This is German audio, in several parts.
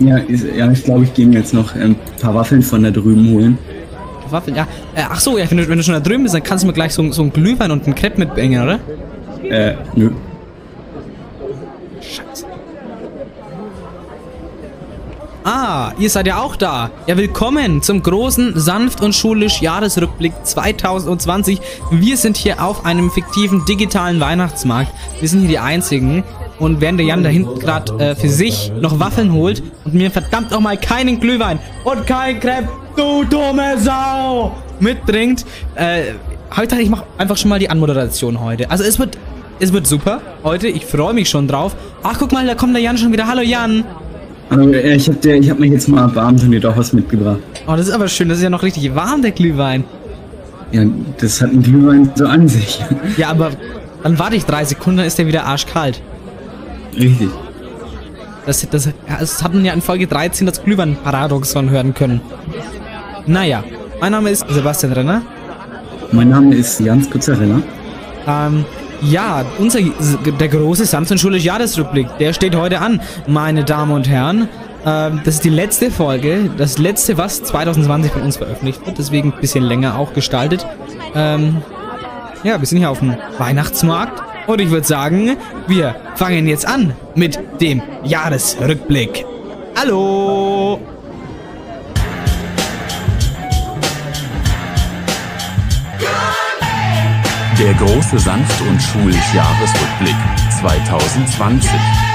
Ja, ist, ja ich glaube, ich gehe mir jetzt noch ein paar Waffeln von da drüben holen. Waffeln, ja. Äh, ach so, ja, wenn du, wenn du schon da drüben bist, dann kannst du mir gleich so, so einen Glühwein und einen Crepe mitbringen, oder? Äh, nö. Scheiße. Ah, ihr seid ja auch da. Ja, willkommen zum großen Sanft und Schulisch Jahresrückblick 2020. Wir sind hier auf einem fiktiven digitalen Weihnachtsmarkt. Wir sind hier die Einzigen. Und während der Jan da hinten gerade äh, für sich noch Waffeln holt und mir verdammt nochmal keinen Glühwein und kein Crepe, du dumme Sau, mitbringt, äh, heute ich mache einfach schon mal die Anmoderation heute. Also es wird, es wird super heute. Ich freue mich schon drauf. Ach, guck mal, da kommt der Jan schon wieder. Hallo Jan. Hallo, äh, ich habe hab mich jetzt mal erbarmt und dir doch was mitgebracht. Oh, das ist aber schön. Das ist ja noch richtig warm, der Glühwein. Ja, das hat ein Glühwein so an sich. Ja, aber dann warte ich drei Sekunden, dann ist der wieder arschkalt. Richtig. Das, das, das hat man ja in Folge 13 das Glühwein-Paradoxon hören können. Naja, mein Name ist Sebastian Renner. Mein Name ist Jans Kuzzarella. Ähm, ja, unser, der große Samson Schulisch Jahresrückblick, der steht heute an, meine Damen und Herren. Ähm, das ist die letzte Folge, das letzte, was 2020 von uns veröffentlicht wird, deswegen ein bisschen länger auch gestaltet. Ähm, ja, wir sind hier auf dem Weihnachtsmarkt und ich würde sagen, wir fangen jetzt an mit dem Jahresrückblick. Hallo! Der große Sanft und Schulisch Jahresrückblick 2020.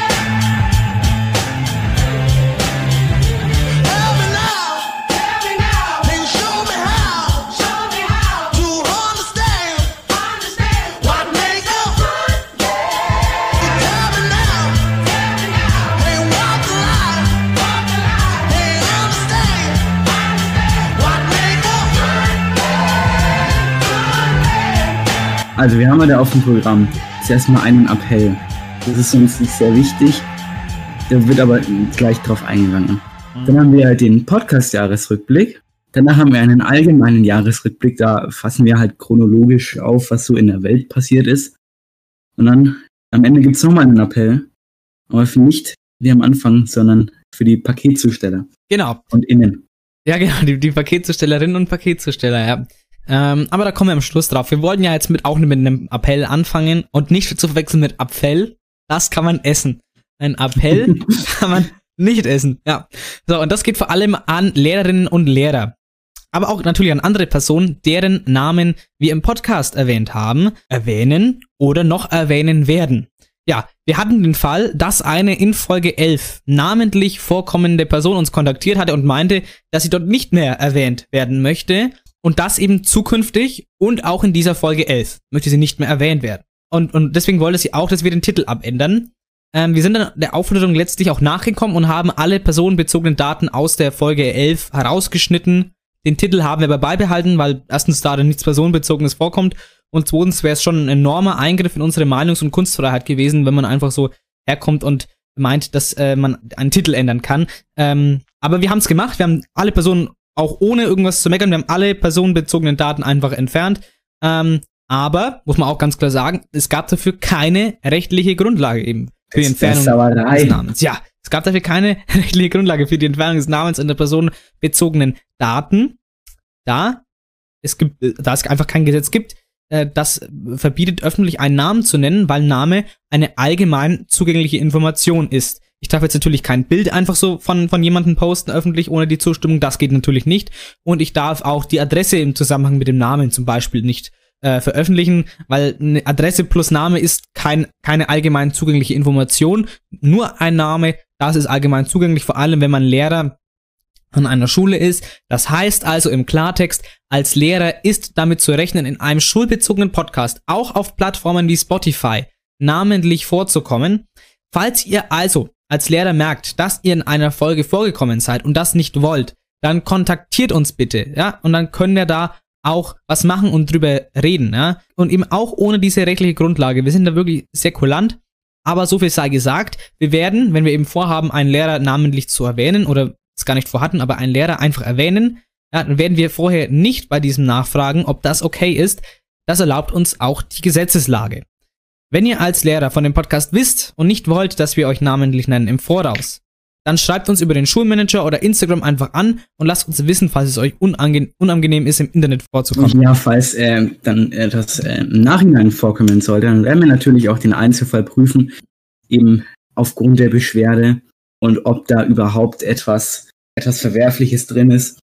Also wir haben ja da auf dem Programm zuerst mal einen Appell. Das ist uns nicht sehr wichtig. Da wird aber gleich drauf eingegangen. Dann haben wir halt den Podcast-Jahresrückblick. Danach haben wir einen allgemeinen Jahresrückblick. Da fassen wir halt chronologisch auf, was so in der Welt passiert ist. Und dann am Ende gibt es nochmal einen Appell. Aber für nicht wie am Anfang, sondern für die Paketzusteller. Genau. Und innen. Ja, genau, die, die Paketzustellerinnen und Paketzusteller, ja. Ähm, aber da kommen wir am Schluss drauf. Wir wollten ja jetzt mit auch mit einem Appell anfangen und nicht zu verwechseln mit Appell. Das kann man essen. Ein Appell kann man nicht essen. Ja. So, und das geht vor allem an Lehrerinnen und Lehrer. Aber auch natürlich an andere Personen, deren Namen wir im Podcast erwähnt haben, erwähnen oder noch erwähnen werden. Ja, wir hatten den Fall, dass eine in Folge 11 namentlich vorkommende Person uns kontaktiert hatte und meinte, dass sie dort nicht mehr erwähnt werden möchte. Und das eben zukünftig und auch in dieser Folge 11 möchte sie nicht mehr erwähnt werden. Und, und deswegen wollte sie auch, dass wir den Titel abändern. Ähm, wir sind dann der Aufforderung letztlich auch nachgekommen und haben alle personenbezogenen Daten aus der Folge 11 herausgeschnitten. Den Titel haben wir aber beibehalten, weil erstens da dann nichts Personenbezogenes vorkommt und zweitens wäre es schon ein enormer Eingriff in unsere Meinungs- und Kunstfreiheit gewesen, wenn man einfach so herkommt und meint, dass äh, man einen Titel ändern kann. Ähm, aber wir haben es gemacht, wir haben alle Personen auch ohne irgendwas zu meckern. Wir haben alle personenbezogenen Daten einfach entfernt. Ähm, aber, muss man auch ganz klar sagen, es gab dafür keine rechtliche Grundlage eben für die Entfernung des Namens. Ja, es gab dafür keine rechtliche Grundlage für die Entfernung des Namens in der personenbezogenen Daten. Da es gibt, da es einfach kein Gesetz gibt, äh, das verbietet öffentlich einen Namen zu nennen, weil Name eine allgemein zugängliche Information ist. Ich darf jetzt natürlich kein Bild einfach so von, von jemandem posten öffentlich ohne die Zustimmung. Das geht natürlich nicht. Und ich darf auch die Adresse im Zusammenhang mit dem Namen zum Beispiel nicht äh, veröffentlichen, weil eine Adresse plus Name ist kein, keine allgemein zugängliche Information. Nur ein Name, das ist allgemein zugänglich, vor allem wenn man Lehrer an einer Schule ist. Das heißt also im Klartext, als Lehrer ist damit zu rechnen, in einem schulbezogenen Podcast auch auf Plattformen wie Spotify namentlich vorzukommen. Falls ihr also als Lehrer merkt, dass ihr in einer Folge vorgekommen seid und das nicht wollt, dann kontaktiert uns bitte, ja, und dann können wir da auch was machen und drüber reden, ja, und eben auch ohne diese rechtliche Grundlage. Wir sind da wirklich sehr kulant, aber so viel sei gesagt, wir werden, wenn wir eben vorhaben, einen Lehrer namentlich zu erwähnen oder es gar nicht vorhatten, aber einen Lehrer einfach erwähnen, ja, dann werden wir vorher nicht bei diesem nachfragen, ob das okay ist. Das erlaubt uns auch die Gesetzeslage. Wenn ihr als Lehrer von dem Podcast wisst und nicht wollt, dass wir euch namentlich nennen im Voraus, dann schreibt uns über den Schulmanager oder Instagram einfach an und lasst uns wissen, falls es euch unange unangenehm ist, im Internet vorzukommen. Ja, falls äh, dann etwas äh, im Nachhinein vorkommen sollte, dann werden wir natürlich auch den Einzelfall prüfen, eben aufgrund der Beschwerde und ob da überhaupt etwas, etwas Verwerfliches drin ist.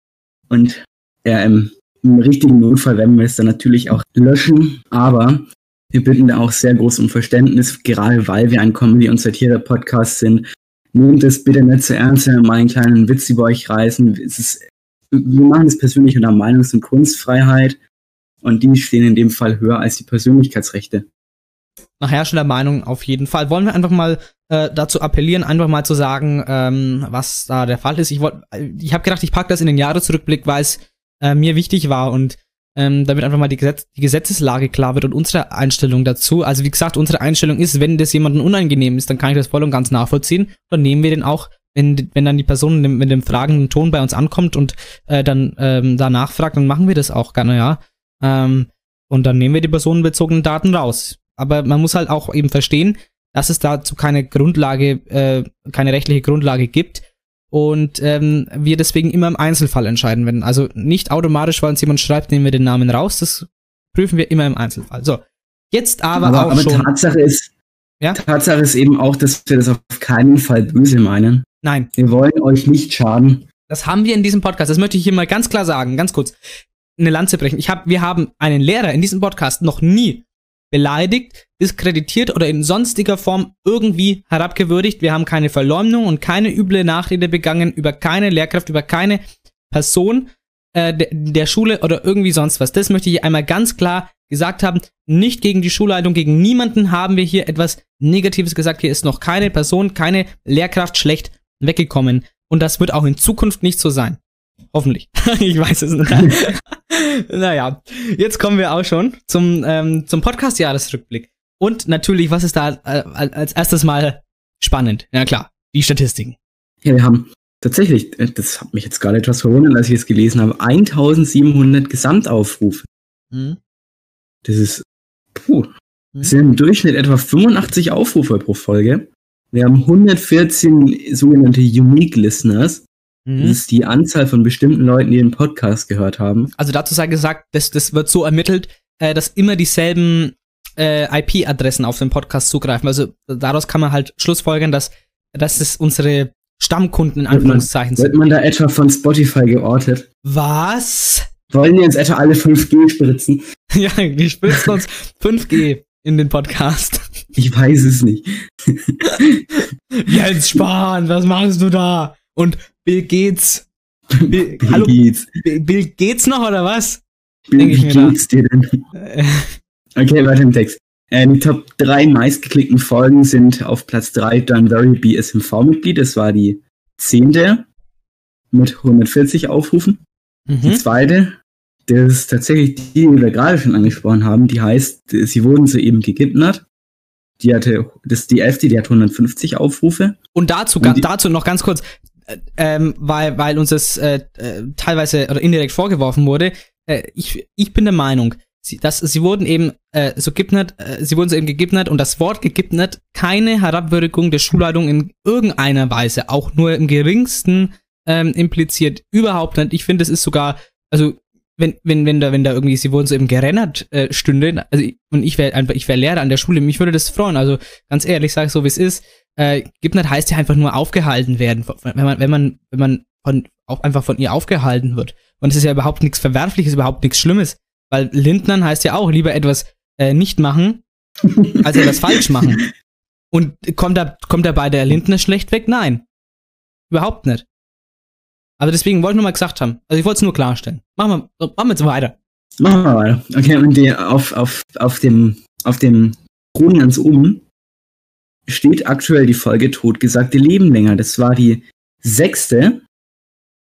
Und ja, im, im richtigen Notfall werden wir es dann natürlich auch löschen, aber wir bitten da auch sehr groß um Verständnis, gerade weil wir ein Comedy- und Satire-Podcast sind. Nehmt es bitte nicht zu ernst, wenn wir mal einen kleinen Witz über euch reißen. Ist, wir machen es persönlich unter Meinungs- und Kunstfreiheit und die stehen in dem Fall höher als die Persönlichkeitsrechte. Nach herrschender Meinung auf jeden Fall. Wollen wir einfach mal äh, dazu appellieren, einfach mal zu sagen, ähm, was da der Fall ist. Ich, wollt, ich habe gedacht, ich packe das in den Jahresrückblick, weil es äh, mir wichtig war und ähm, damit einfach mal die, Gesetz die Gesetzeslage klar wird und unsere Einstellung dazu. Also wie gesagt, unsere Einstellung ist, wenn das jemandem unangenehm ist, dann kann ich das voll und ganz nachvollziehen. Dann nehmen wir den auch, wenn, wenn dann die Person mit dem, mit dem fragenden Ton bei uns ankommt und äh, dann ähm, da nachfragt, dann machen wir das auch gerne, ja. Ähm, und dann nehmen wir die personenbezogenen Daten raus. Aber man muss halt auch eben verstehen, dass es dazu keine Grundlage, äh, keine rechtliche Grundlage gibt und ähm, wir deswegen immer im Einzelfall entscheiden werden. Also nicht automatisch, weil uns jemand schreibt, nehmen wir den Namen raus. Das prüfen wir immer im Einzelfall. So, jetzt aber, aber auch aber schon. Tatsache ist, ja? Tatsache ist eben auch, dass wir das auf keinen Fall böse meinen. Nein. Wir wollen euch nicht schaden. Das haben wir in diesem Podcast. Das möchte ich hier mal ganz klar sagen, ganz kurz. Eine Lanze brechen. Ich hab, wir haben einen Lehrer in diesem Podcast noch nie beleidigt, diskreditiert oder in sonstiger Form irgendwie herabgewürdigt. Wir haben keine Verleumdung und keine üble Nachrede begangen über keine Lehrkraft, über keine Person äh, der, Schule oder irgendwie sonst was. Das möchte ich einmal ganz klar gesagt haben. Nicht gegen die Schulleitung, gegen niemanden haben wir hier etwas Negatives gesagt. Hier ist noch keine Person, keine Lehrkraft schlecht weggekommen. Und das wird auch in Zukunft nicht so sein. Hoffentlich. ich weiß es nicht. naja, jetzt kommen wir auch schon zum, ähm, zum Podcast-Jahresrückblick. Und natürlich, was ist da äh, als erstes mal spannend? Ja klar, die Statistiken. Ja, wir haben tatsächlich, äh, das hat mich jetzt gerade etwas verwundert, als ich es gelesen habe, 1700 Gesamtaufrufe. Mhm. Das ist, puh, mhm. das sind im Durchschnitt etwa 85 Aufrufe pro Folge. Wir haben 114 sogenannte Unique Listeners. Mhm. Das ist die Anzahl von bestimmten Leuten, die den Podcast gehört haben. Also dazu sei gesagt, das, das wird so ermittelt, äh, dass immer dieselben äh, IP-Adressen auf den Podcast zugreifen. Also daraus kann man halt schlussfolgern, dass, dass es unsere Stammkunden in Anführungszeichen sind. Wird man da etwa von Spotify geortet? Was? Wollen die uns etwa alle 5G spritzen? ja, die spritzen uns 5G in den Podcast. Ich weiß es nicht. Jens Spahn, was machst du da? Und Bill Gates. Bill, Bill hallo, Gates. Bill Gates noch oder was? Bill, wie geht's dir denn? okay, weiter im Text. Äh, die Top 3 meistgeklickten Folgen sind auf Platz 3 John Very BSMV-Mitglied. Das war die zehnte mit 140 Aufrufen. Mhm. Die zweite, das ist tatsächlich die, die wir gerade schon angesprochen haben. Die heißt, sie wurden soeben gekidnappt. Die hatte, das ist die elfte, die hat 150 Aufrufe. Und dazu, Und die, dazu noch ganz kurz, ähm, weil, weil uns das äh, äh, teilweise oder indirekt vorgeworfen wurde. Äh, ich, ich bin der Meinung, sie, dass sie wurden eben äh, so gibnet, äh, sie wurden so eben gegibnet und das Wort gegibnet keine Herabwürdigung der Schulleitung in irgendeiner Weise, auch nur im geringsten ähm, impliziert. Überhaupt nicht. Ich finde, es ist sogar, also wenn, wenn, wenn da, wenn da irgendwie, sie wurden so eben gerennert äh, stünde, also und ich wäre einfach, ich wäre Lehrer an der Schule, mich würde das freuen. Also ganz ehrlich, sag so wie es ist. Äh, Gibnert heißt ja einfach nur aufgehalten werden, wenn man, wenn man, wenn man von, auch einfach von ihr aufgehalten wird. Und es ist ja überhaupt nichts Verwerfliches, überhaupt nichts Schlimmes. Weil Lindnern heißt ja auch lieber etwas äh, nicht machen, als etwas falsch machen. Und kommt da, kommt da bei der Lindner schlecht weg? Nein. Überhaupt nicht. Also deswegen wollte ich nur mal gesagt haben. Also ich wollte es nur klarstellen. Machen wir, machen wir jetzt weiter. Machen wir weiter. Okay, und die, auf, auf, auf dem, auf dem Kronen ganz oben steht aktuell die Folge Totgesagte Leben länger. Das war die sechste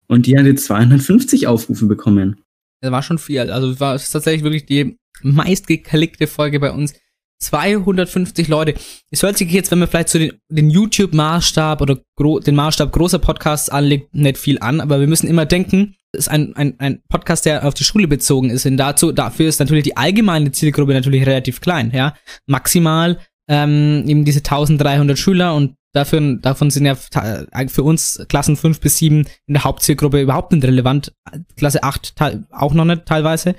und die hatte 250 Aufrufe bekommen. Das war schon viel. Also war es tatsächlich wirklich die meistgeklickte Folge bei uns. 250 Leute. Es hört sich jetzt, wenn man vielleicht so den, den YouTube-Maßstab oder den Maßstab großer Podcasts anlegt, nicht viel an, aber wir müssen immer denken, es ist ein, ein, ein Podcast, der auf die Schule bezogen ist. Und dazu, dafür ist natürlich die allgemeine Zielgruppe natürlich relativ klein, ja. Maximal ähm, eben diese 1300 Schüler und dafür, davon sind ja äh, für uns Klassen 5 bis 7 in der Hauptzielgruppe überhaupt nicht relevant. Klasse 8 auch noch nicht teilweise.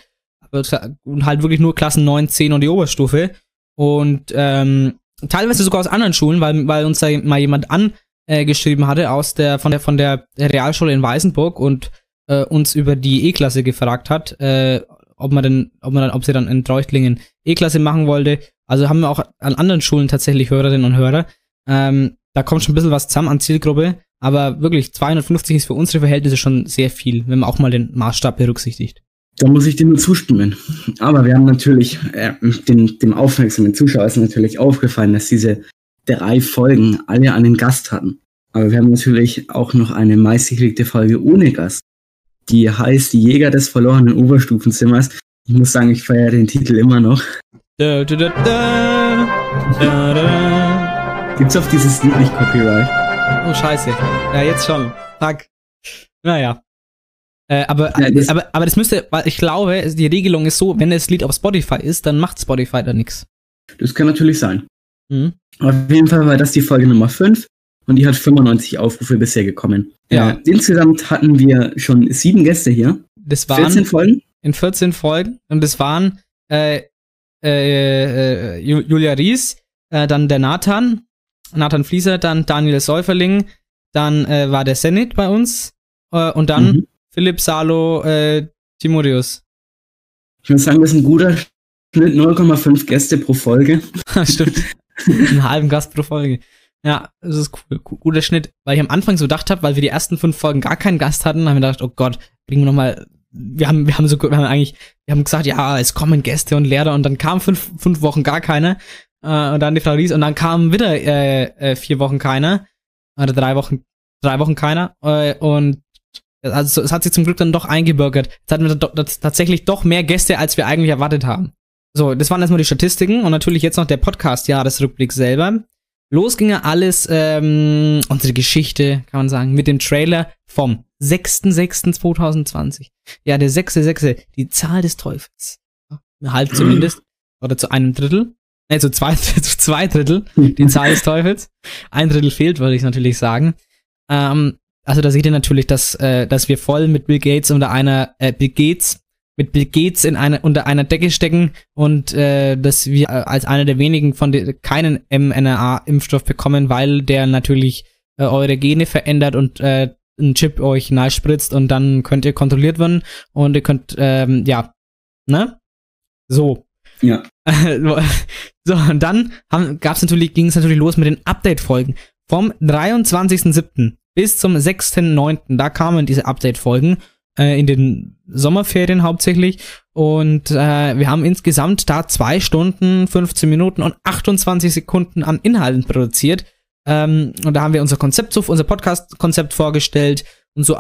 Und halt wirklich nur Klassen 9, 10 und die Oberstufe. Und ähm, teilweise sogar aus anderen Schulen, weil, weil uns da mal jemand angeschrieben äh, hatte aus der von der von der Realschule in Weißenburg und äh, uns über die E-Klasse gefragt hat, äh, ob man denn, ob man dann, ob sie dann in Treuchtlingen E-Klasse machen wollte. Also haben wir auch an anderen Schulen tatsächlich Hörerinnen und Hörer. Ähm, da kommt schon ein bisschen was zusammen an Zielgruppe, aber wirklich 250 ist für unsere Verhältnisse schon sehr viel, wenn man auch mal den Maßstab berücksichtigt. Da muss ich dir nur zustimmen. Aber wir haben natürlich, äh, den, dem aufmerksamen Zuschauer ist natürlich aufgefallen, dass diese drei Folgen alle einen Gast hatten. Aber wir haben natürlich auch noch eine meistgeklickte Folge ohne Gast. Die heißt Die Jäger des verlorenen Oberstufenzimmers. Ich muss sagen, ich feiere den Titel immer noch. Da, da, da, Gibt's auf dieses Lied nicht Copyright? Oh, scheiße. Ja, jetzt schon. Fuck. Naja. Äh, aber, ja, das aber, aber das müsste, weil ich glaube, die Regelung ist so, wenn das Lied auf Spotify ist, dann macht Spotify da nichts. Das kann natürlich sein. Mhm. Auf jeden Fall war das die Folge Nummer 5 und die hat 95 Aufrufe bisher gekommen. Ja. Äh, insgesamt hatten wir schon sieben Gäste hier. Das waren 14 Folgen? In 14 Folgen. Und das waren äh, äh, äh Julia Ries, äh, dann der Nathan, Nathan Flieser, dann Daniel Säuferling, dann äh, war der Senit bei uns und dann mhm. Philipp Salo äh, Timotheus. Ich muss sagen, das ist ein guter Schnitt, 0,5 Gäste pro Folge. Stimmt. Einen halben Gast pro Folge. Ja, das ist cool. Guter Schnitt. Weil ich am Anfang so gedacht habe, weil wir die ersten fünf Folgen gar keinen Gast hatten, haben wir gedacht, oh Gott, bringen wir nochmal. Wir haben, wir haben so, wir haben eigentlich, wir haben gesagt, ja, es kommen Gäste und Lehrer und dann kamen fünf, fünf Wochen gar keine. Äh, und dann die Frau Ries und dann kamen wieder äh, äh, vier Wochen keiner. Oder drei Wochen, drei Wochen keiner. Äh, und also es hat sich zum Glück dann doch eingebürgert. Jetzt hatten wir tatsächlich doch mehr Gäste, als wir eigentlich erwartet haben. So, das waren erstmal die Statistiken und natürlich jetzt noch der Podcast-Jahresrückblick selber. Los ging ja alles, ähm, unsere Geschichte, kann man sagen, mit dem Trailer vom 6.6.2020. Ja, der 6.6., die Zahl des Teufels. Halb zumindest. Oder zu einem Drittel. Ne, zu zwei, zu zwei Drittel, die Zahl des Teufels. Ein Drittel fehlt, würde ich natürlich sagen. Ähm, also da seht ihr natürlich, dass, äh, dass wir voll mit Bill Gates unter einer, äh, Bill Gates, mit Bill Gates in einer, unter einer Decke stecken und äh, dass wir äh, als einer der wenigen von den, keinen mRNA-Impfstoff bekommen, weil der natürlich äh, eure Gene verändert und äh, ein Chip euch spritzt und dann könnt ihr kontrolliert werden und ihr könnt, ähm, ja, ne? So. Ja. so, und dann gab's natürlich, ging es natürlich los mit den Update-Folgen. Vom 23.07 bis zum 6.9. Da kamen diese Update-Folgen äh, in den Sommerferien hauptsächlich. Und äh, wir haben insgesamt da zwei Stunden, 15 Minuten und 28 Sekunden an Inhalten produziert. Ähm, und da haben wir unser Konzept, unser Podcast-Konzept vorgestellt und so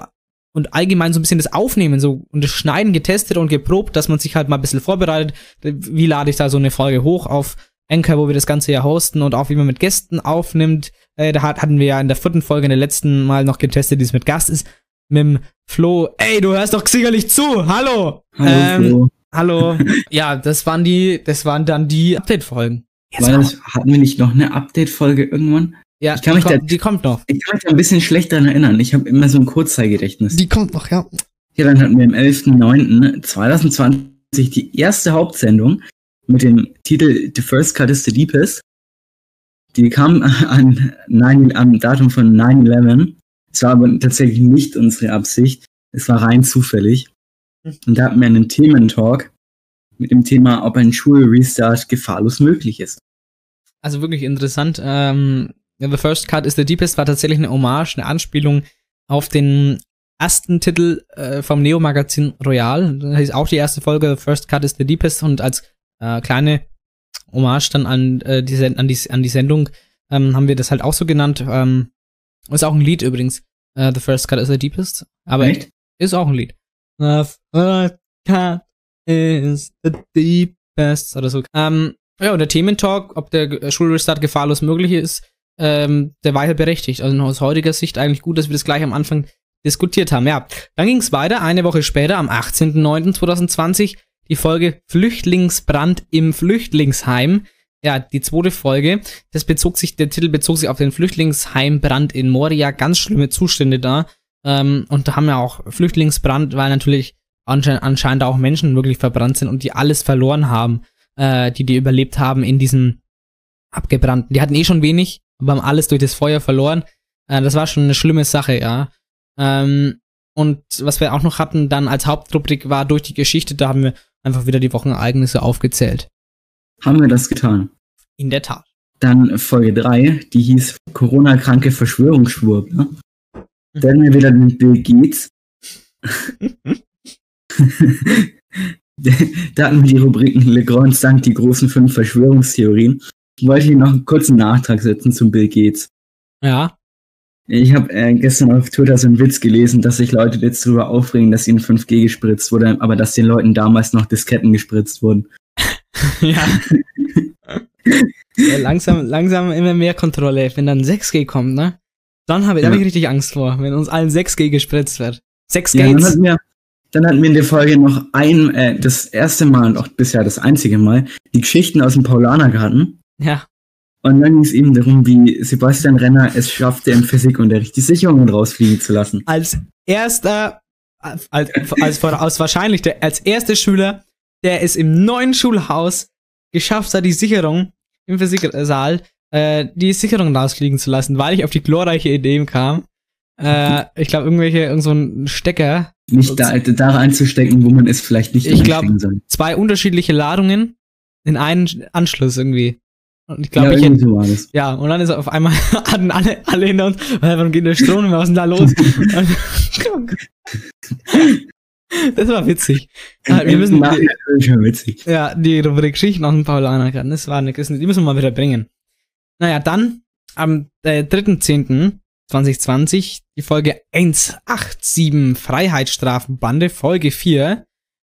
und allgemein so ein bisschen das Aufnehmen so und das Schneiden getestet und geprobt, dass man sich halt mal ein bisschen vorbereitet. Wie lade ich da so eine Folge hoch auf Anchor, wo wir das Ganze ja hosten und auch wie man mit Gästen aufnimmt. Äh, da hat, hatten wir ja in der vierten Folge in der letzten Mal noch getestet, wie es mit Gast ist. Mit dem Flo. Ey, du hörst doch sicherlich zu. Hallo. Hallo. Ähm, Flo. hallo. ja, das waren die, das waren dann die Update-Folgen. hatten wir nicht noch eine Update-Folge irgendwann? Ja, ich kann die, mich kommt, da, die kommt noch. Ich kann mich da ein bisschen schlecht daran erinnern. Ich habe immer so ein Kurzzeitgedächtnis. Die kommt noch, ja. Ja, dann hatten wir am 11.09.2020 die erste Hauptsendung mit dem Titel The First Cut is the Deepest. Die kam an 9, am Datum von 9-11. Es war aber tatsächlich nicht unsere Absicht. Es war rein zufällig. Und da hatten wir einen Thementalk mit dem Thema, ob ein Schulrestart gefahrlos möglich ist. Also wirklich interessant. Ähm, the First Cut is the Deepest war tatsächlich eine Hommage, eine Anspielung auf den ersten Titel äh, vom Neo-Magazin Royal. Das ist auch die erste Folge, The First Cut is the Deepest und als äh, kleine Hommage dann an, äh, die, an, die, an die Sendung ähm, haben wir das halt auch so genannt. Ähm, ist auch ein Lied übrigens. Uh, the First Cut is the Deepest. Aber Echt? ist auch ein Lied. The First Cut is the Deepest oder so. Ähm, ja, und der Thementalk, ob der Schulrestart gefahrlos möglich ist, ähm, der war ja berechtigt. Also aus heutiger Sicht eigentlich gut, dass wir das gleich am Anfang diskutiert haben. Ja, dann ging es weiter. Eine Woche später, am 18.09.2020, die Folge Flüchtlingsbrand im Flüchtlingsheim. ja, die zweite Folge, das bezog sich, der Titel bezog sich auf den Flüchtlingsheimbrand in Moria, ganz schlimme Zustände da. Ähm, und da haben wir auch Flüchtlingsbrand, weil natürlich anscheinend, anscheinend auch Menschen wirklich verbrannt sind und die alles verloren haben, äh, die die überlebt haben in diesem abgebrannten. Die hatten eh schon wenig, aber haben alles durch das Feuer verloren. Äh, das war schon eine schlimme Sache, ja. Ähm, und was wir auch noch hatten, dann als Hauptrubrik war durch die Geschichte, da haben wir einfach wieder die Wochenereignisse aufgezählt. Haben wir das getan? In der Tat. Dann Folge 3, die hieß Corona-kranke Verschwörungsschwurb. Ne? Da hatten wir wieder den Bill Gates. da hatten wir die Rubriken Legrand Sank, die großen fünf Verschwörungstheorien. Ich wollte hier noch einen kurzen Nachtrag setzen zum Bill Gates. Ja. Ich habe äh, gestern auf Twitter so einen Witz gelesen, dass sich Leute jetzt darüber aufregen, dass ihnen 5G gespritzt wurde, aber dass den Leuten damals noch Disketten gespritzt wurden. ja. ja. Langsam, langsam immer mehr Kontrolle. Wenn dann 6G kommt, ne? Dann habe ich, ja. hab ich richtig Angst vor, wenn uns allen 6G gespritzt wird. 6 ja. Dann hatten, wir, dann hatten wir in der Folge noch ein, äh, das erste Mal und auch bisher das einzige Mal, die Geschichten aus dem Paulanergarten. Ja. Und dann ging es eben darum, wie Sebastian Renner es schaffte, im Physikunterricht die Sicherungen rausfliegen zu lassen. Als erster, als, als, als wahrscheinlich der, als erster Schüler, der es im neuen Schulhaus geschafft hat, die Sicherung im Physiksaal, äh, die Sicherung rausfliegen zu lassen, weil ich auf die glorreiche Idee kam. Äh, ich glaube, irgendwelche, irgend so ein Stecker. Nicht da, da reinzustecken, wo man es vielleicht nicht Ich glaube, zwei unterschiedliche Ladungen in einen Anschluss irgendwie. Und ich glaube, ja, ich hätte, so ja, und dann ist auf einmal hatten alle, alle hinter uns, wann geht der Strom, was ist denn da los? das war witzig. Ja, wir müssen, schon witzig. Ja, die Rubrik Geschichten aus dem Paulanergarten, das war eine die müssen wir mal wieder bringen. Naja, dann am äh, 3.10.2020 die Folge 187 Freiheitsstrafenbande, Folge 4.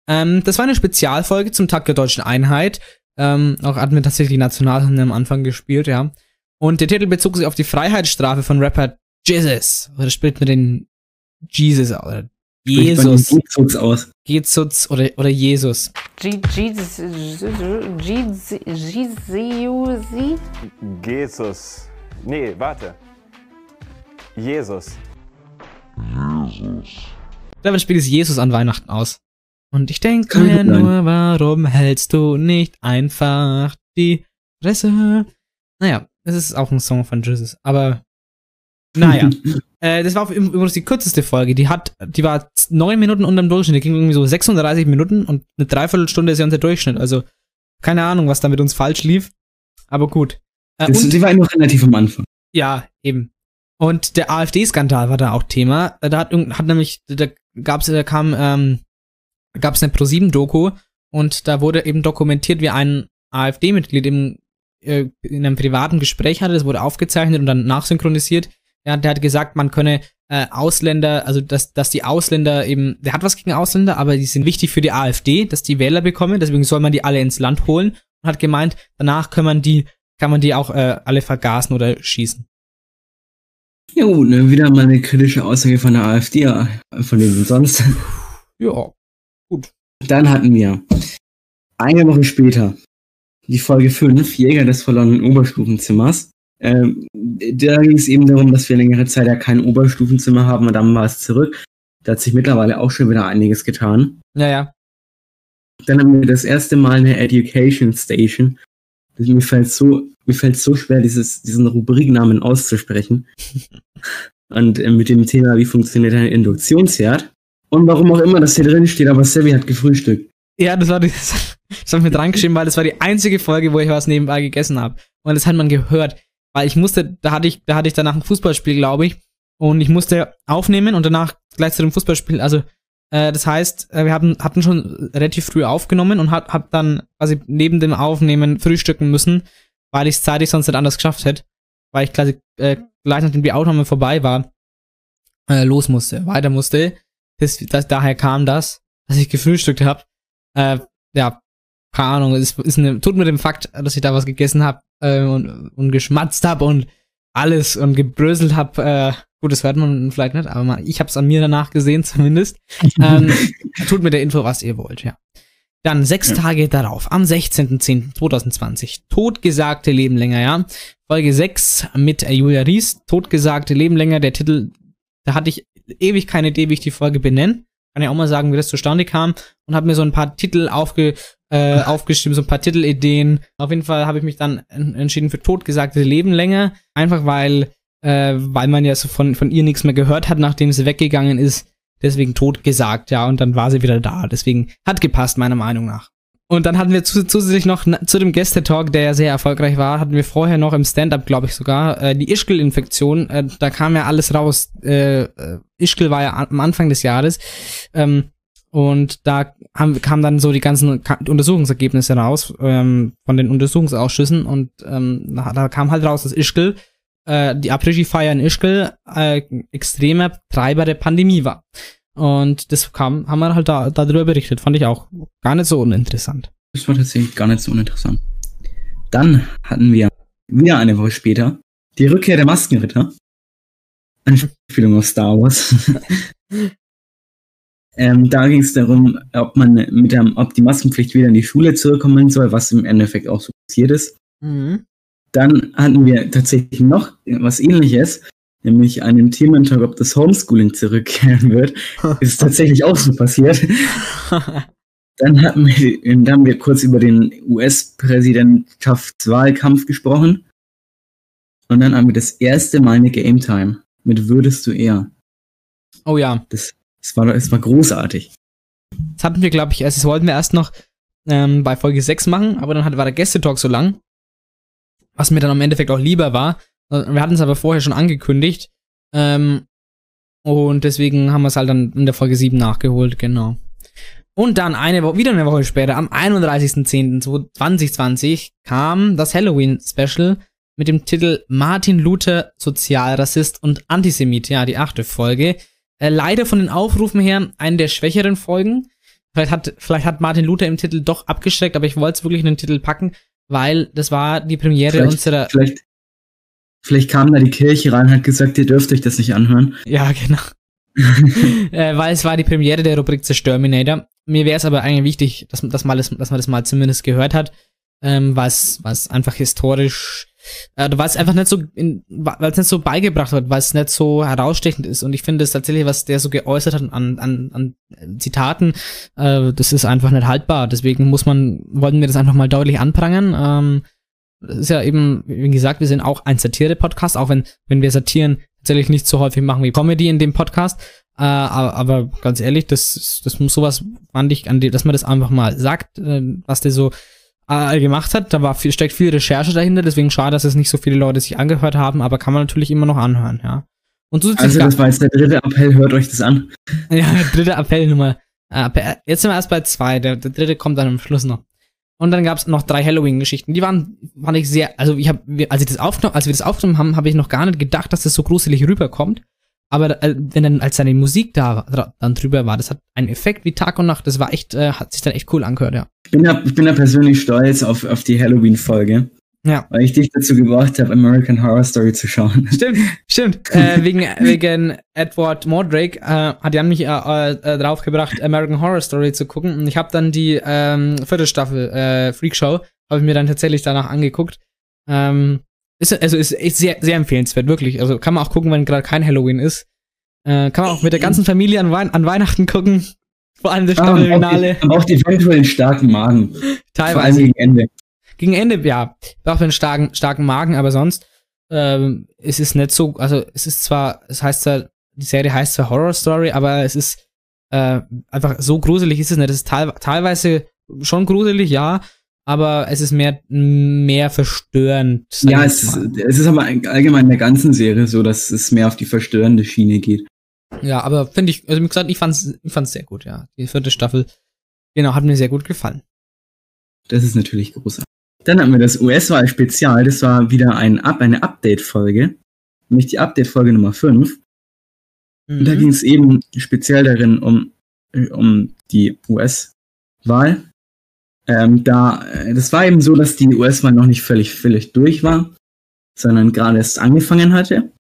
Ähm, das war eine Spezialfolge zum Tag der deutschen Einheit. Ähm, auch hatten wir tatsächlich Nationalhymne am Anfang gespielt, ja. Und der Titel bezog sich auf die Freiheitsstrafe von Rapper Jesus. Oder spielt man den Jesus oder Jesus. Jesus aus. Jesus oder, oder Jesus. Jesus. Jesus. Nee, warte. Jesus. Jesus. Damit spielt es Jesus an Weihnachten aus. Und ich denke mir nur, warum hältst du nicht einfach die Fresse? Naja, das ist auch ein Song von Jesus, aber naja. äh, das war übrigens die kürzeste Folge. Die hat, die war neun Minuten unterm Durchschnitt. Die ging irgendwie so 36 Minuten und eine Dreiviertelstunde ist ja unser Durchschnitt. Also keine Ahnung, was da mit uns falsch lief. Aber gut. Äh, das, und, die war noch relativ am Anfang. Ja, eben. Und der AfD-Skandal war da auch Thema. Da hat, hat nämlich, da gab's, da kam ähm, gab es eine ProSieben-Doku und da wurde eben dokumentiert, wie ein AfD-Mitglied im, äh, in einem privaten Gespräch hatte, das wurde aufgezeichnet und dann nachsynchronisiert. Ja, der hat gesagt, man könne äh, Ausländer, also dass, dass die Ausländer eben, der hat was gegen Ausländer, aber die sind wichtig für die AfD, dass die Wähler bekommen, deswegen soll man die alle ins Land holen und hat gemeint, danach kann man die, kann man die auch äh, alle vergasen oder schießen. Jo, ne, wieder mal eine kritische Aussage von der AfD, von dem sonst. Ja, Gut. Dann hatten wir eine Woche später die Folge 5, Jäger des verlorenen Oberstufenzimmers. Ähm, da ging es eben darum, dass wir längere Zeit ja kein Oberstufenzimmer haben und dann war es zurück. Da hat sich mittlerweile auch schon wieder einiges getan. Ja, ja. Dann haben wir das erste Mal eine Education Station. Mir fällt so, mir fällt so schwer, dieses, diesen Rubriknamen auszusprechen. und äh, mit dem Thema, wie funktioniert ein Induktionsherd. Und warum auch immer das hier drin steht, aber Sevi hat gefrühstückt. Ja, das war die, das habe ich mir dran geschrieben, weil das war die einzige Folge, wo ich was nebenbei gegessen habe. Und das hat man gehört. Weil ich musste, da hatte ich, da hatte ich danach ein Fußballspiel, glaube ich. Und ich musste aufnehmen und danach gleich zu dem Fußballspiel, also äh, das heißt, äh, wir haben, hatten schon relativ früh aufgenommen und hat, hab dann quasi neben dem Aufnehmen frühstücken müssen, weil ich es zeitig sonst nicht anders geschafft hätte. Weil ich quasi äh, gleich nachdem die Aufnahme vorbei war, äh, los musste, weiter musste. Das, das, daher kam das, dass ich gefrühstückt habe. Äh, ja, keine Ahnung, es ist eine, tut mir dem Fakt, dass ich da was gegessen habe äh, und, und geschmatzt habe und alles und gebröselt habe. Äh, gut, das hört man vielleicht nicht, aber mal, ich habe es an mir danach gesehen zumindest. ähm, tut mir der Info, was ihr wollt, ja. Dann sechs Ja. Tage darauf, am 16.10.2020, Totgesagte Leben länger, ja. Folge 6 mit Julia Ries, Totgesagte Leben länger, der Titel, da hatte ich ewig keine Idee, wie ich die Folge benenne. Kann ja auch mal sagen, wie das zustande kam und habe mir so ein paar Titel aufge, äh, aufgeschrieben, so ein paar Titelideen. Auf jeden Fall habe ich mich dann en- entschieden für Totgesagte Leben länger, einfach weil, äh, weil man ja so von, von ihr nichts mehr gehört hat, nachdem sie weggegangen ist. Deswegen totgesagt, ja, und dann war sie wieder da. Deswegen hat gepasst, meiner Meinung nach. Und dann hatten wir zus- zusätzlich noch zu dem Gästetalk, der ja sehr erfolgreich war, hatten wir vorher noch im Stand-up, glaube ich sogar, äh, die Ischgl-Infektion. Äh, da kam ja alles raus. Äh, äh, Ischgl war ja am Anfang des Jahres. Ähm, und da haben, kamen dann so die ganzen Untersuchungsergebnisse raus ähm, von den Untersuchungsausschüssen. Und ähm, da, da kam halt raus, dass Ischgl, äh, die Après-Ski-Feier in Ischgl, äh, extremer Treiber der Pandemie war. Und das kam, haben wir halt da, darüber berichtet. Fand ich auch gar nicht so uninteressant. Das war tatsächlich gar nicht so uninteressant. Dann hatten wir wieder eine Woche später die Rückkehr der Maskenritter. Anspielung auf Star Wars. ähm, da ging es darum, ob man mit der, ob die Maskenpflicht wieder in die Schule zurückkommen soll, was im Endeffekt auch so passiert ist. Dann hatten wir tatsächlich noch was ähnliches, nämlich einen Thementalk, ob das Homeschooling zurückkehren wird. ist tatsächlich auch so passiert. Dann hatten wir, dann haben wir kurz über den US-Präsidentschaftswahlkampf gesprochen. Und dann haben wir das erste Mal eine Game Time mit Würdest du eher. Oh ja, Das, das, war, das war großartig. das hatten wir, glaube ich, erst, das wollten wir erst noch ähm, bei Folge 6 machen, aber dann hat, war der Gästetalk so lang, was mir dann im Endeffekt auch lieber war. Äh, Wir hatten es aber vorher schon angekündigt. Ähm, und deswegen haben wir es halt dann in der Folge 7 nachgeholt, genau. Und dann eine Woche, wieder eine Woche später, am 31.10.2020 kam das Halloween-Special mit dem Titel Martin Luther, Sozialrassist und Antisemit, ja, die achte Folge. Äh, leider von den Aufrufen her eine der schwächeren Folgen. Vielleicht hat, vielleicht hat Martin Luther im Titel doch abgeschreckt, aber ich wollte es wirklich in den Titel packen, weil das war die Premiere Vielleicht, unserer. vielleicht, vielleicht kam da die Kirche rein und hat gesagt, ihr dürft euch das nicht anhören. Ja, genau. äh, weil es war die Premiere der Rubrik Zerstörminator. Mir wäre es aber eigentlich wichtig, dass, dass, mal das, dass man das mal zumindest gehört hat, ähm, was, was einfach historisch, äh, weil es einfach nicht so, weil es nicht so beigebracht wird, weil es nicht so herausstechend ist. Und ich finde es tatsächlich, was der so geäußert hat an, an, an Zitaten, äh, das ist einfach nicht haltbar. Deswegen muss man, wollten wir das einfach mal deutlich anprangern. Ähm, das ist ja eben, wie gesagt, wir sind auch ein Satire-Podcast, auch wenn, wenn wir Satiren tatsächlich nicht so häufig machen wie Comedy in dem Podcast. Äh, aber, aber ganz ehrlich, das, das muss sowas, fand ich, an die, dass man das einfach mal sagt, äh, was der so äh, gemacht hat. Da war viel, steckt viel Recherche dahinter, deswegen schade, dass es nicht so viele Leute sich angehört haben, aber kann man natürlich immer noch anhören, ja. Und zusätzlich Also das war jetzt der dritte Appell, hört euch das an. ja, dritte Appell Nummer. Äh, jetzt sind wir erst bei zwei, der, der dritte kommt dann am Schluss noch. Und dann gab es noch drei Halloween-Geschichten. Die waren, fand ich sehr, also ich habe, als ich das aufgenommen, als wir das aufgenommen haben, habe ich noch gar nicht gedacht, dass das so gruselig rüberkommt. Aber äh, wenn dann, als die Musik da dann drüber war, das hat einen Effekt wie Tag und Nacht. Das war echt, äh, hat sich dann echt cool angehört, ja. Ich bin da, ich bin da persönlich stolz auf, auf die Halloween-Folge, Ja. weil ich dich dazu gebracht habe, American Horror Story zu schauen. Stimmt, stimmt. äh, wegen, wegen Edward Mordrake äh, hat Jan mich äh, äh, draufgebracht, American Horror Story zu gucken. Und ich habe dann die ähm, vierte Staffel äh, Freakshow, habe ich mir dann tatsächlich danach angeguckt. Ähm, ist, also ist echt sehr, sehr empfehlenswert, wirklich. Also kann man auch gucken, wenn gerade kein Halloween ist. Äh, kann man auch mit der ganzen Familie an, Wein an Weihnachten gucken. Vor allem das Ah, Staffelfinale. die, und auch eventuell einen starken Magen. Vor allem Teilweise. gegen Ende. Gegen Ende, ja, braucht einen starken, starken Magen, aber sonst ähm, es ist nicht so, also es ist zwar, es heißt zwar, die Serie heißt zwar Horror Story, aber es ist äh, einfach so gruselig ist es nicht. Es ist teil, teilweise schon gruselig, ja, aber es ist mehr, mehr verstörend. Ja, es, es ist aber allgemein in der ganzen Serie so, dass es mehr auf die verstörende Schiene geht. Ja, aber finde ich, also wie gesagt, ich fand's, ich fand's sehr gut, ja. Die vierte Staffel, genau, hat mir sehr gut gefallen. Das ist natürlich großartig. Dann hatten wir das US-Wahl-Spezial. Das war wieder ein eine Update-Folge. Nämlich die Update-Folge Nummer 5. Und da Mhm. ging es eben speziell darin um, um die US-Wahl. Ähm, da, äh, das war eben so, dass die US-Wahl noch nicht völlig, völlig durch war, sondern gerade erst angefangen hatte.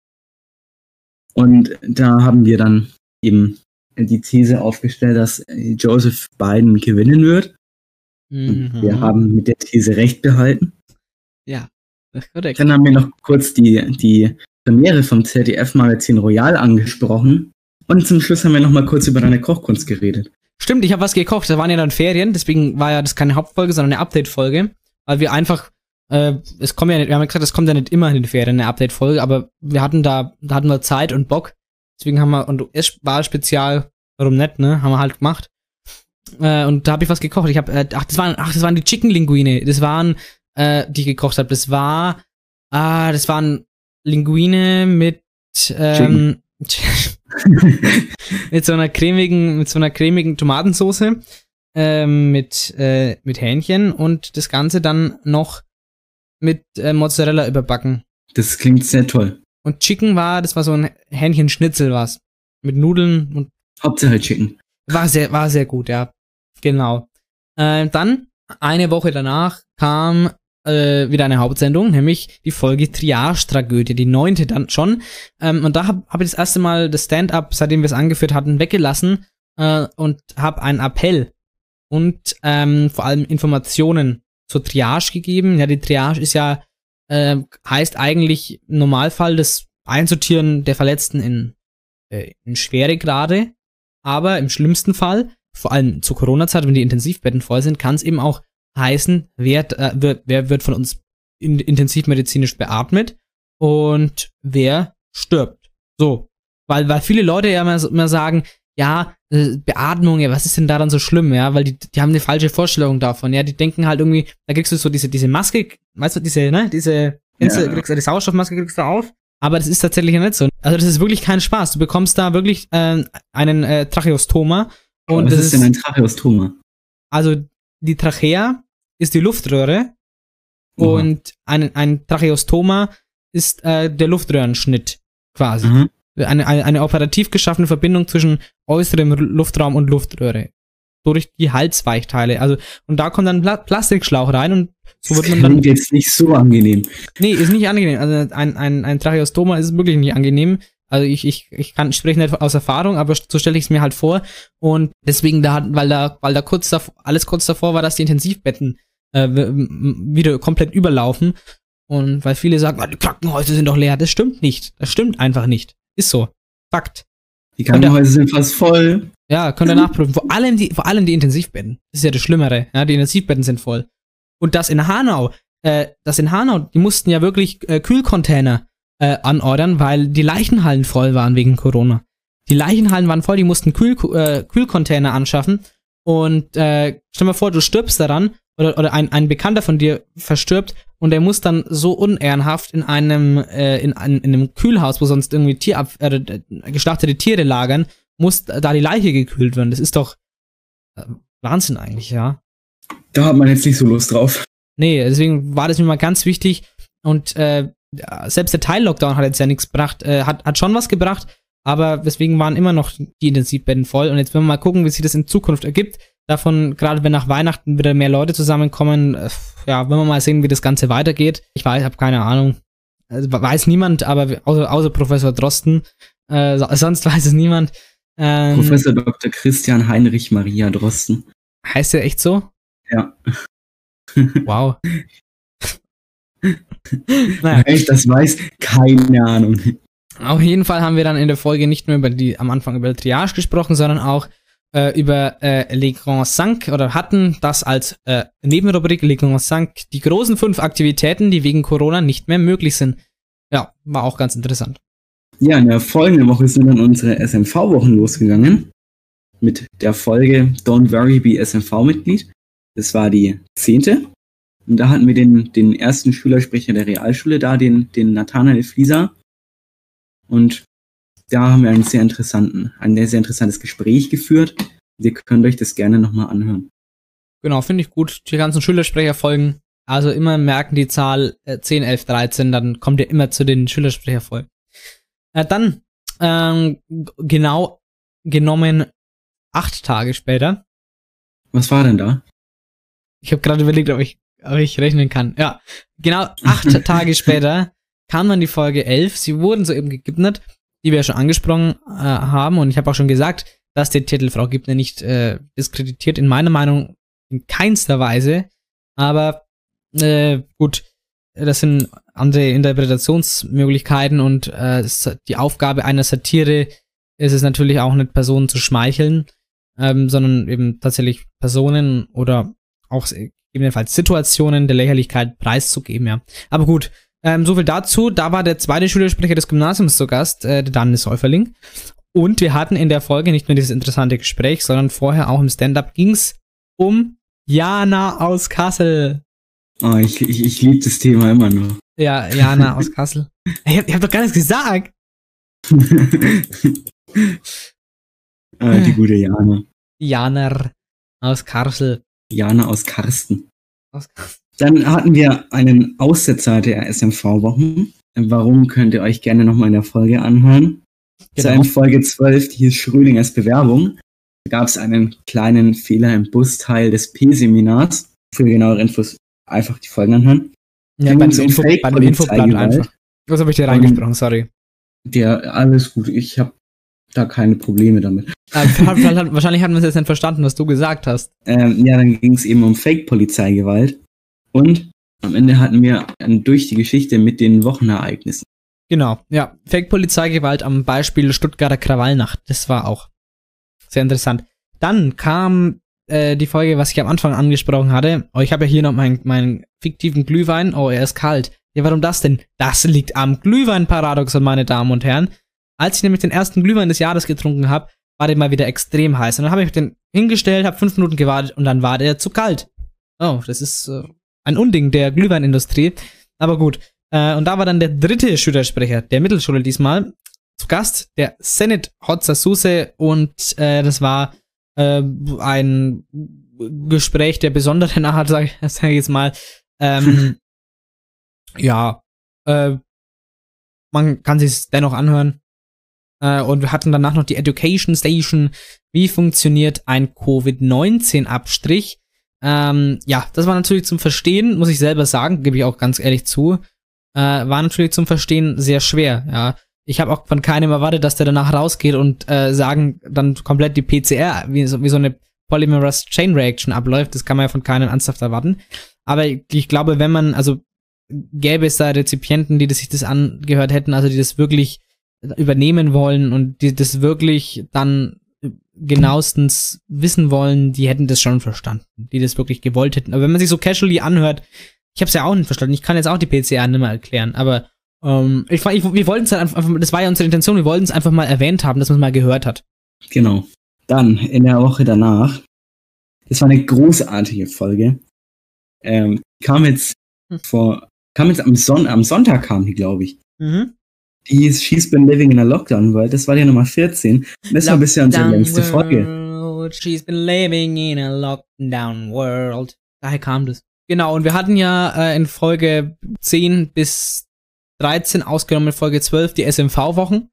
Und da haben wir dann eben die These aufgestellt, dass Joseph Biden gewinnen wird. Und Wir haben mit der These recht behalten. Ja, das ist korrekt. Dann haben wir noch kurz die, die Premiere vom ZDF-Magazin Royal angesprochen. Und zum Schluss haben wir noch mal kurz über deine Kochkunst geredet. Stimmt, ich habe was gekocht. Da waren ja dann Ferien, deswegen war ja das keine Hauptfolge, sondern eine Update-Folge. Weil wir einfach, äh, es kommt ja nicht, wir haben ja gesagt, es kommt ja nicht immer in den Ferien eine Update-Folge, aber wir hatten da, da hatten wir Zeit und Bock. Deswegen haben wir, und es war spezial, warum nicht, ne? Haben wir halt gemacht. Äh, und da habe ich was gekocht. Ich habe, äh, ach, das waren, ach, das waren die Chicken Linguine. Das waren, äh, die ich gekocht habe. Das war, ah, das waren Linguine mit, ähm, mit so einer cremigen, mit so einer cremigen Tomatensoße, ähm, mit, äh, mit Hähnchen und das Ganze dann noch mit äh, Mozzarella überbacken. Das klingt sehr toll. Und Chicken war, das war so ein Hähnchenschnitzel was. Mit Nudeln und Hauptsache Chicken. War sehr, war sehr gut, ja. Genau. Äh, dann, eine Woche danach, kam äh, wieder eine Hauptsendung, nämlich die Folge Triage-Tragödie, die neunte dann schon. Ähm, und da habe hab ich das erste Mal das Stand-up, seitdem wir es angeführt hatten, weggelassen äh, und habe einen Appell und ähm, vor allem Informationen zur Triage gegeben. Ja, die Triage ist ja, äh, heißt eigentlich im Normalfall das Einsortieren der Verletzten in, äh, in schwere Grade, aber im schlimmsten Fall, vor allem zur Corona-Zeit, wenn die Intensivbetten voll sind, kann es eben auch heißen, wer, äh, wird, wer wird von uns in, intensivmedizinisch beatmet und wer stirbt. So. Weil, weil viele Leute ja immer, immer sagen, ja, äh, Beatmung, ja, was ist denn daran so schlimm, ja, weil die, die haben eine falsche Vorstellung davon, ja, die denken halt irgendwie, da kriegst du so diese, diese Maske, weißt du, diese, ne, diese, ja. kriegst du die Sauerstoffmaske kriegst du auf, aber das ist tatsächlich nicht so. Also das ist wirklich kein Spaß. Du bekommst da wirklich äh, einen äh, Tracheostoma. Und was das ist denn ein Tracheostoma? Also die Trachea ist die Luftröhre Mhm. und ein, ein Tracheostoma ist äh, der Luftröhrenschnitt quasi. Mhm. Eine, eine, eine operativ geschaffene Verbindung zwischen äußerem Luftraum und Luftröhre. Durch die Halsweichteile. Also, und da kommt dann Pla Plastikschlauch rein und so wird das man dann. klingt jetzt nicht so angenehm. Nee, ist nicht angenehm. Also ein, ein, ein Tracheostoma ist wirklich nicht angenehm. Also ich, ich, ich kann spreche nicht aus Erfahrung, aber so stelle ich es mir halt vor. Und deswegen da, weil da, weil da kurz davor, alles kurz davor war, dass die Intensivbetten äh, wieder komplett überlaufen. Und weil viele sagen, "Ah, die Krankenhäuser sind doch leer. Das stimmt nicht. Das stimmt einfach nicht. Ist so. Fakt. Die Krankenhäuser sind fast voll. Ja, könnt ihr nachprüfen. Vor allem die, vor allem die Intensivbetten. Das ist ja das Schlimmere. Ja, die Intensivbetten sind voll. Und das in Hanau, äh, das in Hanau, die mussten ja wirklich äh, Kühlcontainer äh, anordern, weil die Leichenhallen voll waren wegen Corona. Die Leichenhallen waren voll, die mussten Kühl, äh, Kühlcontainer anschaffen. Und äh, stell mal vor, du stirbst daran oder, oder ein, ein Bekannter von dir verstirbt und der muss dann so unehrenhaft in einem äh, in, einem- in einem Kühlhaus, wo sonst irgendwie Tierab äh, geschlachtete Tiere lagern, muss da die Leiche gekühlt werden. Das ist doch äh, Wahnsinn eigentlich, ja. Da hat man jetzt nicht so Lust drauf. Nee, deswegen war das mir mal ganz wichtig. Und äh, selbst der Teil-Lockdown hat jetzt ja nichts gebracht, äh, hat, hat schon was gebracht, aber deswegen waren immer noch die Intensivbetten voll. Und jetzt werden wir mal gucken, wie sich das in Zukunft ergibt. Davon, gerade wenn nach Weihnachten wieder mehr Leute zusammenkommen, äh, ja, wenn wir mal sehen, wie das Ganze weitergeht. Ich weiß, habe keine Ahnung. Also, weiß niemand, aber außer, außer Professor Drosten. Äh, so- sonst weiß es niemand. Ähm, Professor Dr. Christian Heinrich Maria Drosten. Heißt der echt so? Ja. Wow. naja, Wer ich das weiß, keine Ahnung. auf jeden Fall haben wir dann in der Folge nicht nur über die, am Anfang über Triage gesprochen, sondern auch äh, über äh, Les Grands Cinq oder hatten das als äh, Nebenrubrik Les Grands Cinq, die großen fünf Aktivitäten, die wegen Corona nicht mehr möglich sind. Ja, war auch ganz interessant. Ja, in der folgenden Woche sind dann unsere SMV-Wochen losgegangen. Mit der Folge Don't Worry, Be SMV-Mitglied. Das war die zehnte. Und da hatten wir den, den ersten Schülersprecher der Realschule da, den, den Nathanael Flieser. Und da haben wir einen sehr interessanten, ein sehr interessantes Gespräch geführt. Ihr könnt euch das gerne nochmal anhören. Genau, finde ich gut. Die ganzen Schülersprecherfolgen. Also immer merken die Zahl äh, 10, 11, 13, dann kommt ihr immer zu den Schülersprecherfolgen. Äh, dann, ähm, genau genommen acht Tage später. Was war denn da? Ich habe gerade überlegt, ob ich, ob ich rechnen kann. Ja, genau acht Tage später kam dann die Folge 11. Sie wurden soeben gegibnet, die wir ja schon angesprochen äh, haben. Und ich habe auch schon gesagt, dass der Titel Frau Gibner nicht äh, diskreditiert. In meiner Meinung in keinster Weise. Aber äh, gut, das sind andere Interpretationsmöglichkeiten und äh, die Aufgabe einer Satire ist es natürlich auch nicht Personen zu schmeicheln, ähm, sondern eben tatsächlich Personen oder auch gegebenenfalls Situationen der Lächerlichkeit preiszugeben, ja. Aber gut, ähm, so viel dazu. Da war der zweite Schülersprecher des Gymnasiums zu Gast, äh, der Daniel Säuferling. Und wir hatten in der Folge nicht nur dieses interessante Gespräch, sondern vorher auch im Stand-up ging's um Jana aus Kassel. Oh, ich, ich, ich liebe das Thema immer noch. Ja, Jana aus Kassel. Ich hab, ich hab doch gar nichts gesagt. ah, die gute Jana. Janer aus Kassel. Jana aus Karsten. Aus Kassel. Dann hatten wir einen Aussetzer der SMV-Wochen. Warum könnt ihr euch gerne nochmal in der Folge anhören? Genau. Zu Folge 12, die hieß Schrödingers Bewerbung. Da gab es einen kleinen Fehler im Busteil des P-Seminars. Für genauere Infos einfach die Folgen anhören. Ja, bei, dem Info, bei dem Infoblatt einfach. Was habe ich dir reingesprochen? Sorry. Der, alles gut. Ich habe da keine Probleme damit. Wahrscheinlich hatten wir es jetzt nicht verstanden, was du gesagt hast. Ähm, ja, dann ging es eben um Fake-Polizeigewalt. Und am Ende hatten wir durch die Geschichte mit den Wochenereignissen. Genau, ja. Fake-Polizeigewalt am Beispiel Stuttgarter Krawallnacht. Das war auch sehr interessant. Dann kam äh, die Folge, was ich am Anfang angesprochen hatte. Oh, ich habe ja hier noch meinen, meinen fiktiven Glühwein. Oh, er ist kalt. Ja, warum das denn? Das liegt am Glühwein-Paradoxon, meine Damen und Herren. Als ich nämlich den ersten Glühwein des Jahres getrunken habe, war der mal wieder extrem heiß. Und dann habe ich den hingestellt, habe fünf Minuten gewartet und dann war der zu kalt. Oh, das ist äh, ein Unding der Glühweinindustrie. Aber gut. Äh, und da war dann der dritte Schülersprecher der Mittelschule diesmal zu Gast, der Senate Hotzasuse. Und äh, das war äh, ein Gespräch der besonderen Art, sag ich, sag ich jetzt mal. Ähm, ja, äh, man kann sich dennoch anhören. Äh, und wir hatten danach noch die Education Station. Wie funktioniert ein Covid-19-Abstrich? Ähm, ja, das war natürlich zum Verstehen, muss ich selber sagen, gebe ich auch ganz ehrlich zu, äh, war natürlich zum Verstehen sehr schwer, ja. Ich habe auch von keinem erwartet, dass der danach rausgeht und äh, sagen dann komplett die PCR, wie so, wie so eine Polymerase Chain Reaction abläuft. Das kann man ja von keinem ernsthaft erwarten. Aber ich glaube, wenn man, also gäbe es da Rezipienten, die das, sich das angehört hätten, also die das wirklich übernehmen wollen und die das wirklich dann genauestens wissen wollen, die hätten das schon verstanden, die das wirklich gewollt hätten. Aber wenn man sich so casually anhört, ich habe es ja auch nicht verstanden. Ich kann jetzt auch die PCR nicht mehr erklären, aber ähm, ich, ich, wir wollten es halt einfach, das war ja unsere Intention, wir wollten es einfach mal erwähnt haben, dass man es mal gehört hat. Genau. Dann in der Woche danach, das war eine großartige Folge. Ähm, kam jetzt hm. vor, kam jetzt am, Son am Sonntag kam die, glaube ich. Mhm. Die She's Been Living in a Lockdown World. Das war die Nummer 14. Das war bisher unsere längste Folge. She's been living in a lockdown world. Daher kam das. Genau, und wir hatten ja äh, in Folge 10 bis 13 ausgenommen, Folge 12 die SMV-Wochen.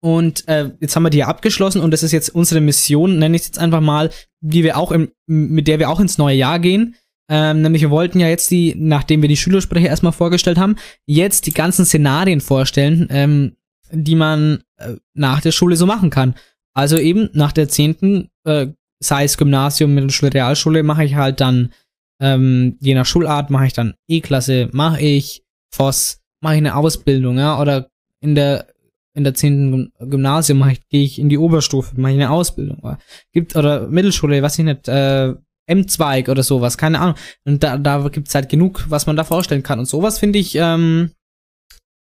Und äh, jetzt haben wir die abgeschlossen und das ist jetzt unsere Mission, nenne ich es jetzt einfach mal, die wir auch im, mit der wir auch ins neue Jahr gehen. Ähm, nämlich wir wollten ja jetzt die, nachdem wir die Schülersprecher erstmal vorgestellt haben, jetzt die ganzen Szenarien vorstellen, ähm, die man äh, nach der Schule so machen kann. Also eben nach der zehnten, äh, sei es Gymnasium, Mittelschule, Realschule, mache ich halt dann, ähm, je nach Schulart, mache ich dann E-Klasse, mache ich FOS, mache ich eine Ausbildung, ja, oder in der in der zehnten Gymnasium mache ich, gehe ich in die Oberstufe, mache ich eine Ausbildung. Oder gibt oder Mittelschule, weiß ich nicht, äh, M-Zweig oder sowas, keine Ahnung. Und da, da gibt es halt genug, was man da vorstellen kann. Und sowas finde ich ähm,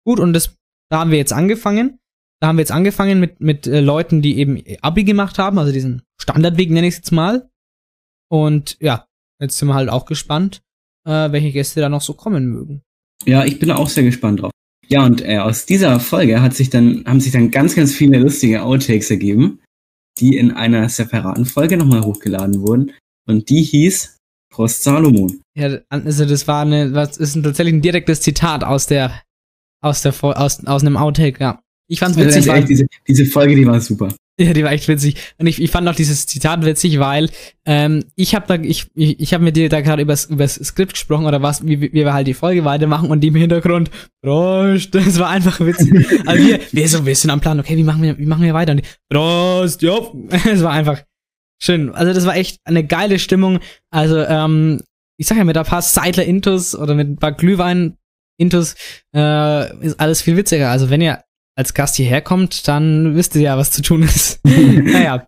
gut. Und das, da haben wir jetzt angefangen. Da haben wir jetzt angefangen mit, mit äh, Leuten, die eben Abi gemacht haben, also diesen Standardweg nenne ich es jetzt mal. Und ja, jetzt sind wir halt auch gespannt, äh, welche Gäste da noch so kommen mögen. Ja, ich bin auch sehr gespannt drauf. Ja, und äh, aus dieser Folge hat sich dann, haben sich dann ganz, ganz viele lustige Outtakes ergeben, die in einer separaten Folge nochmal hochgeladen wurden. Und die hieß Prost Salomon. Ja, also das war eine, was ist ein, tatsächlich ein direktes Zitat aus der, aus der, aus, aus einem Outtake, ja. Ich fand's witzig. Also diese, diese Folge, die war super. Ja, die war echt witzig. Und ich, ich fand auch dieses Zitat witzig, weil ähm, ich habe da, ich, ich, ich habe mit dir da gerade übers, übers Skript gesprochen oder was, wie, wie wir halt die Folge weitermachen und die im Hintergrund, Prost, das war einfach witzig. Also wir, wir so, wir sind am Plan, okay, wie machen wir, wie machen wir weiter? Und die, Prost, jo. Es war einfach, schön. Also das war echt eine geile Stimmung. Also, ähm, ich sag ja, mit ein paar Seidler Intus oder mit ein paar Glühwein Intus äh, ist alles viel witziger. Also wenn ihr als Gast hierher kommt, dann wisst ihr ja, was zu tun ist. naja.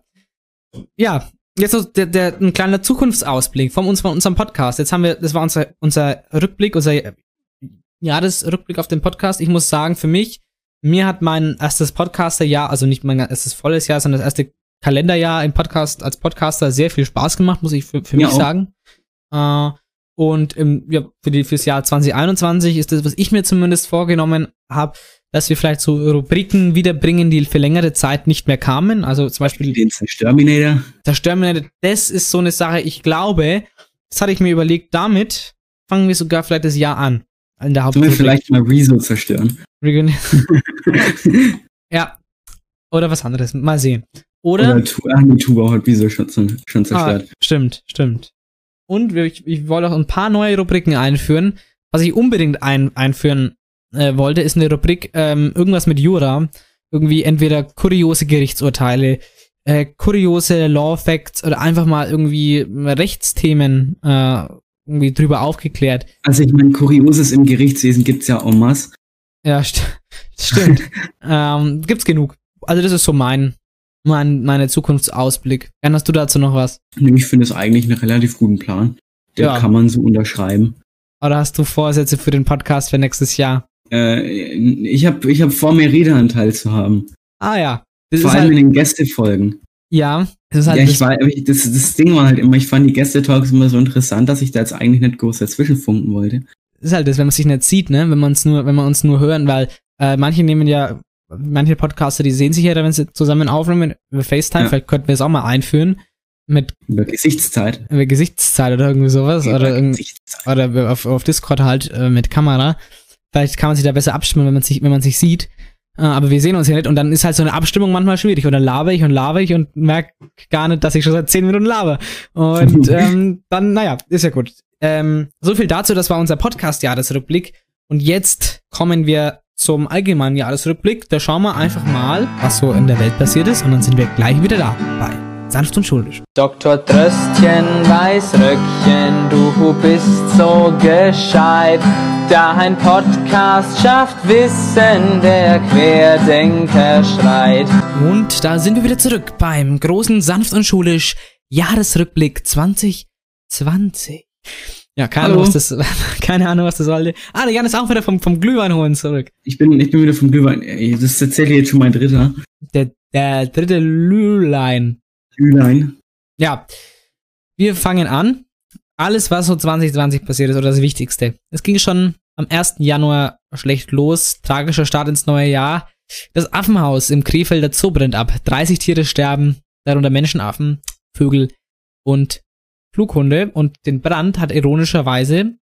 Ja, jetzt noch der, der, ein kleiner Zukunftsausblick von uns, von unserem Podcast. Jetzt haben wir, das war unser, unser Rückblick, unser Jahresrückblick auf den Podcast. Ich muss sagen, für mich, mir hat mein erstes Podcasterjahr, also nicht mein erstes volles Jahr, sondern das erste Kalenderjahr im Podcast als Podcaster sehr viel Spaß gemacht, muss ich für, für mich auch. sagen. Äh, und im, ja, für die, fürs Jahr 2021 ist das, was ich mir zumindest vorgenommen habe, dass wir vielleicht so Rubriken wiederbringen, die für längere Zeit nicht mehr kamen. Also zum Beispiel den Zerstörminator. Zerstörminator, das ist so eine Sache, ich glaube, das hatte ich mir überlegt, damit fangen wir sogar vielleicht das Jahr an. In der Sollen wir vielleicht mal Rezo zerstören? ja. Oder was anderes. Mal sehen. Oder? Oder Ach, nee, Tuba hat Rezo schon, schon zerstört. Ah, stimmt, stimmt. Und ich, ich wollte auch ein paar neue Rubriken einführen. Was ich unbedingt ein, einführen äh, wollte, ist eine Rubrik, ähm, irgendwas mit Jura. Irgendwie entweder kuriose Gerichtsurteile, äh, kuriose Law Facts oder einfach mal irgendwie Rechtsthemen äh, irgendwie drüber aufgeklärt. Also ich meine, Kurioses im Gerichtswesen gibt's ja en masse. Ja, st stimmt. ähm, gibt's genug. Also das ist so mein, mein meine Zukunftsausblick. Jan, hast du dazu noch was? Ich finde es eigentlich einen relativ guten Plan. Der ja. kann man so unterschreiben. Oder hast du Vorsätze für den Podcast für nächstes Jahr? Äh, ich habe ich hab vor, mehr Redeanteil zu haben. Ah ja. Das vor allem halt, in den Gästefolgen. Ja, das ist halt. Ja, ich war, das, das Ding war halt immer, ich fand die Gästetalks immer so interessant, dass ich da jetzt eigentlich nicht groß dazwischen funken wollte. Das ist halt das, wenn man sich nicht sieht, ne? Wenn man es nur, wenn man uns nur hören, weil äh, manche nehmen ja, manche Podcaster, die sehen sich ja, wenn sie zusammen aufnehmen über FaceTime, ja. vielleicht könnten wir es auch mal einführen. Mit über Gesichtszeit. Über Gesichtszeit oder irgendwie sowas. Über oder, oder auf, auf Discord halt äh, mit Kamera. Vielleicht kann man sich da besser abstimmen, wenn man sich, wenn man sich sieht. Äh, aber wir sehen uns ja nicht und dann ist halt so eine Abstimmung manchmal schwierig. Und dann laber ich und laber ich und merke gar nicht, dass ich schon seit 10 Minuten laber. Und ähm, dann, naja, ist ja gut. Ähm, so viel dazu, das war unser Podcast-Jahresrückblick. Und jetzt kommen wir zum allgemeinen Jahresrückblick. Da schauen wir einfach mal, was so in der Welt passiert ist. Und dann sind wir gleich wieder da bei Sanft und Schulisch. Dr. Tröstchen, Weißröckchen, du bist so gescheit. Dein Podcast schafft Wissen, der Querdenker schreit. Und da sind wir wieder zurück beim großen Sanft und Schulisch Jahresrückblick 2020. Ja, keine Ahnung, was das, keine Ahnung, was das sollte. Ah, der Jan ist auch wieder vom, vom Glühwein holen zurück. Ich bin, ich bin wieder vom Glühwein. Das erzähle ich jetzt schon mein dritter. Der, der dritte Lülein. Lülein. Ja. Wir fangen an. Alles, was so 2020 passiert ist, oder das Wichtigste. Es ging schon am 1. Januar schlecht los. Tragischer Start ins neue Jahr. Das Affenhaus im Krefelder Zoo brennt ab. 30 Tiere sterben, darunter Menschenaffen, Vögel und Flughunde. Und den Brand hat ironischerweise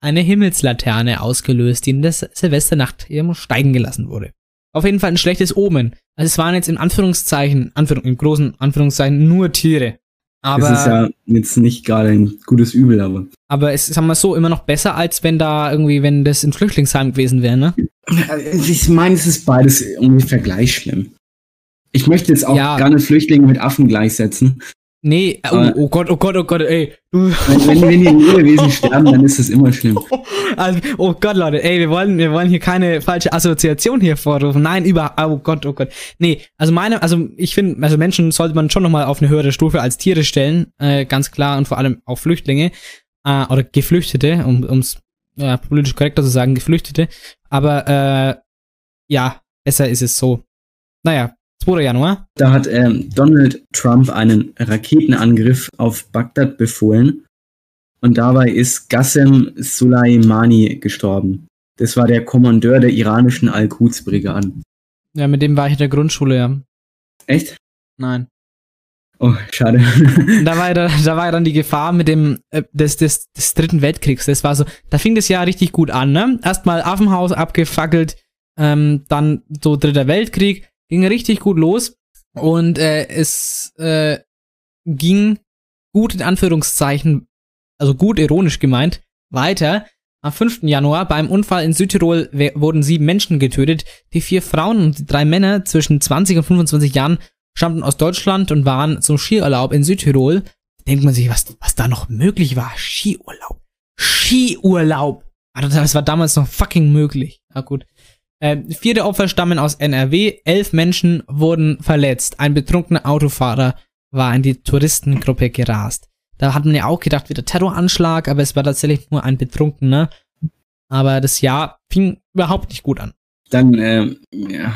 eine Himmelslaterne ausgelöst, die in der Silvesternacht eben steigen gelassen wurde. Auf jeden Fall ein schlechtes Omen. Also es waren jetzt in Anführungszeichen, Anführung, in großen Anführungszeichen nur Tiere. Aber, das ist ja jetzt nicht gerade ein gutes Übel, aber. Aber es ist, sagen wir so, immer noch besser, als wenn da irgendwie, wenn das im Flüchtlingsheim gewesen wäre, ne? Ich meine, es ist beides ungefähr gleich schlimm. Ich möchte jetzt auch ja. gerne Flüchtlinge mit Affen gleichsetzen. Nee, oh, oh, Gott, oh Gott, oh Gott, ey. Wenn, wenn, die Lebewesen sterben, dann ist das immer schlimm. Also, oh Gott, Leute, ey, wir wollen, wir wollen hier keine falsche Assoziation hier vorrufen. Nein, über, oh Gott, oh Gott. Nee, also meine, also ich finde, also Menschen sollte man schon nochmal auf eine höhere Stufe als Tiere stellen, äh, ganz klar, und vor allem auch Flüchtlinge, äh, oder Geflüchtete, um ums ja, politisch korrekter zu sagen, Geflüchtete. Aber, äh, ja, besser ist es so. Naja, 2. Januar. Da hat ähm, Donald Trump einen Raketenangriff auf Bagdad befohlen und dabei ist Qassem Soleimani gestorben. Das war der Kommandeur der iranischen Al-Quds-Brigaden. Ja, mit dem war ich in der Grundschule, ja. Echt? Nein. Oh, schade. da war ja, da, da war ja dann die Gefahr mit dem äh, des, des, des dritten Weltkriegs. Das war so, da fing das Jahr richtig gut an, ne? Erstmal Affenhaus abgefackelt, ähm, dann so dritter Weltkrieg, ging richtig gut los und äh, es äh, ging gut in Anführungszeichen, also gut ironisch gemeint, weiter. Am 5. Januar beim Unfall in Südtirol wurden sieben Menschen getötet. Die vier Frauen und die drei Männer zwischen 20 und 25 Jahren stammten aus Deutschland und waren zum Skiurlaub in Südtirol. Denkt man sich, was, was da noch möglich war. Skiurlaub. Skiurlaub. Alter, Das war damals noch fucking möglich. Na gut. Äh, vier der Opfer stammen aus NRW. Elf Menschen wurden verletzt. Ein betrunkener Autofahrer war in die Touristengruppe gerast. Da hat man ja auch gedacht, wieder Terroranschlag, aber es war tatsächlich nur ein Betrunkener. Aber das Jahr fing überhaupt nicht gut an. Dann, äh,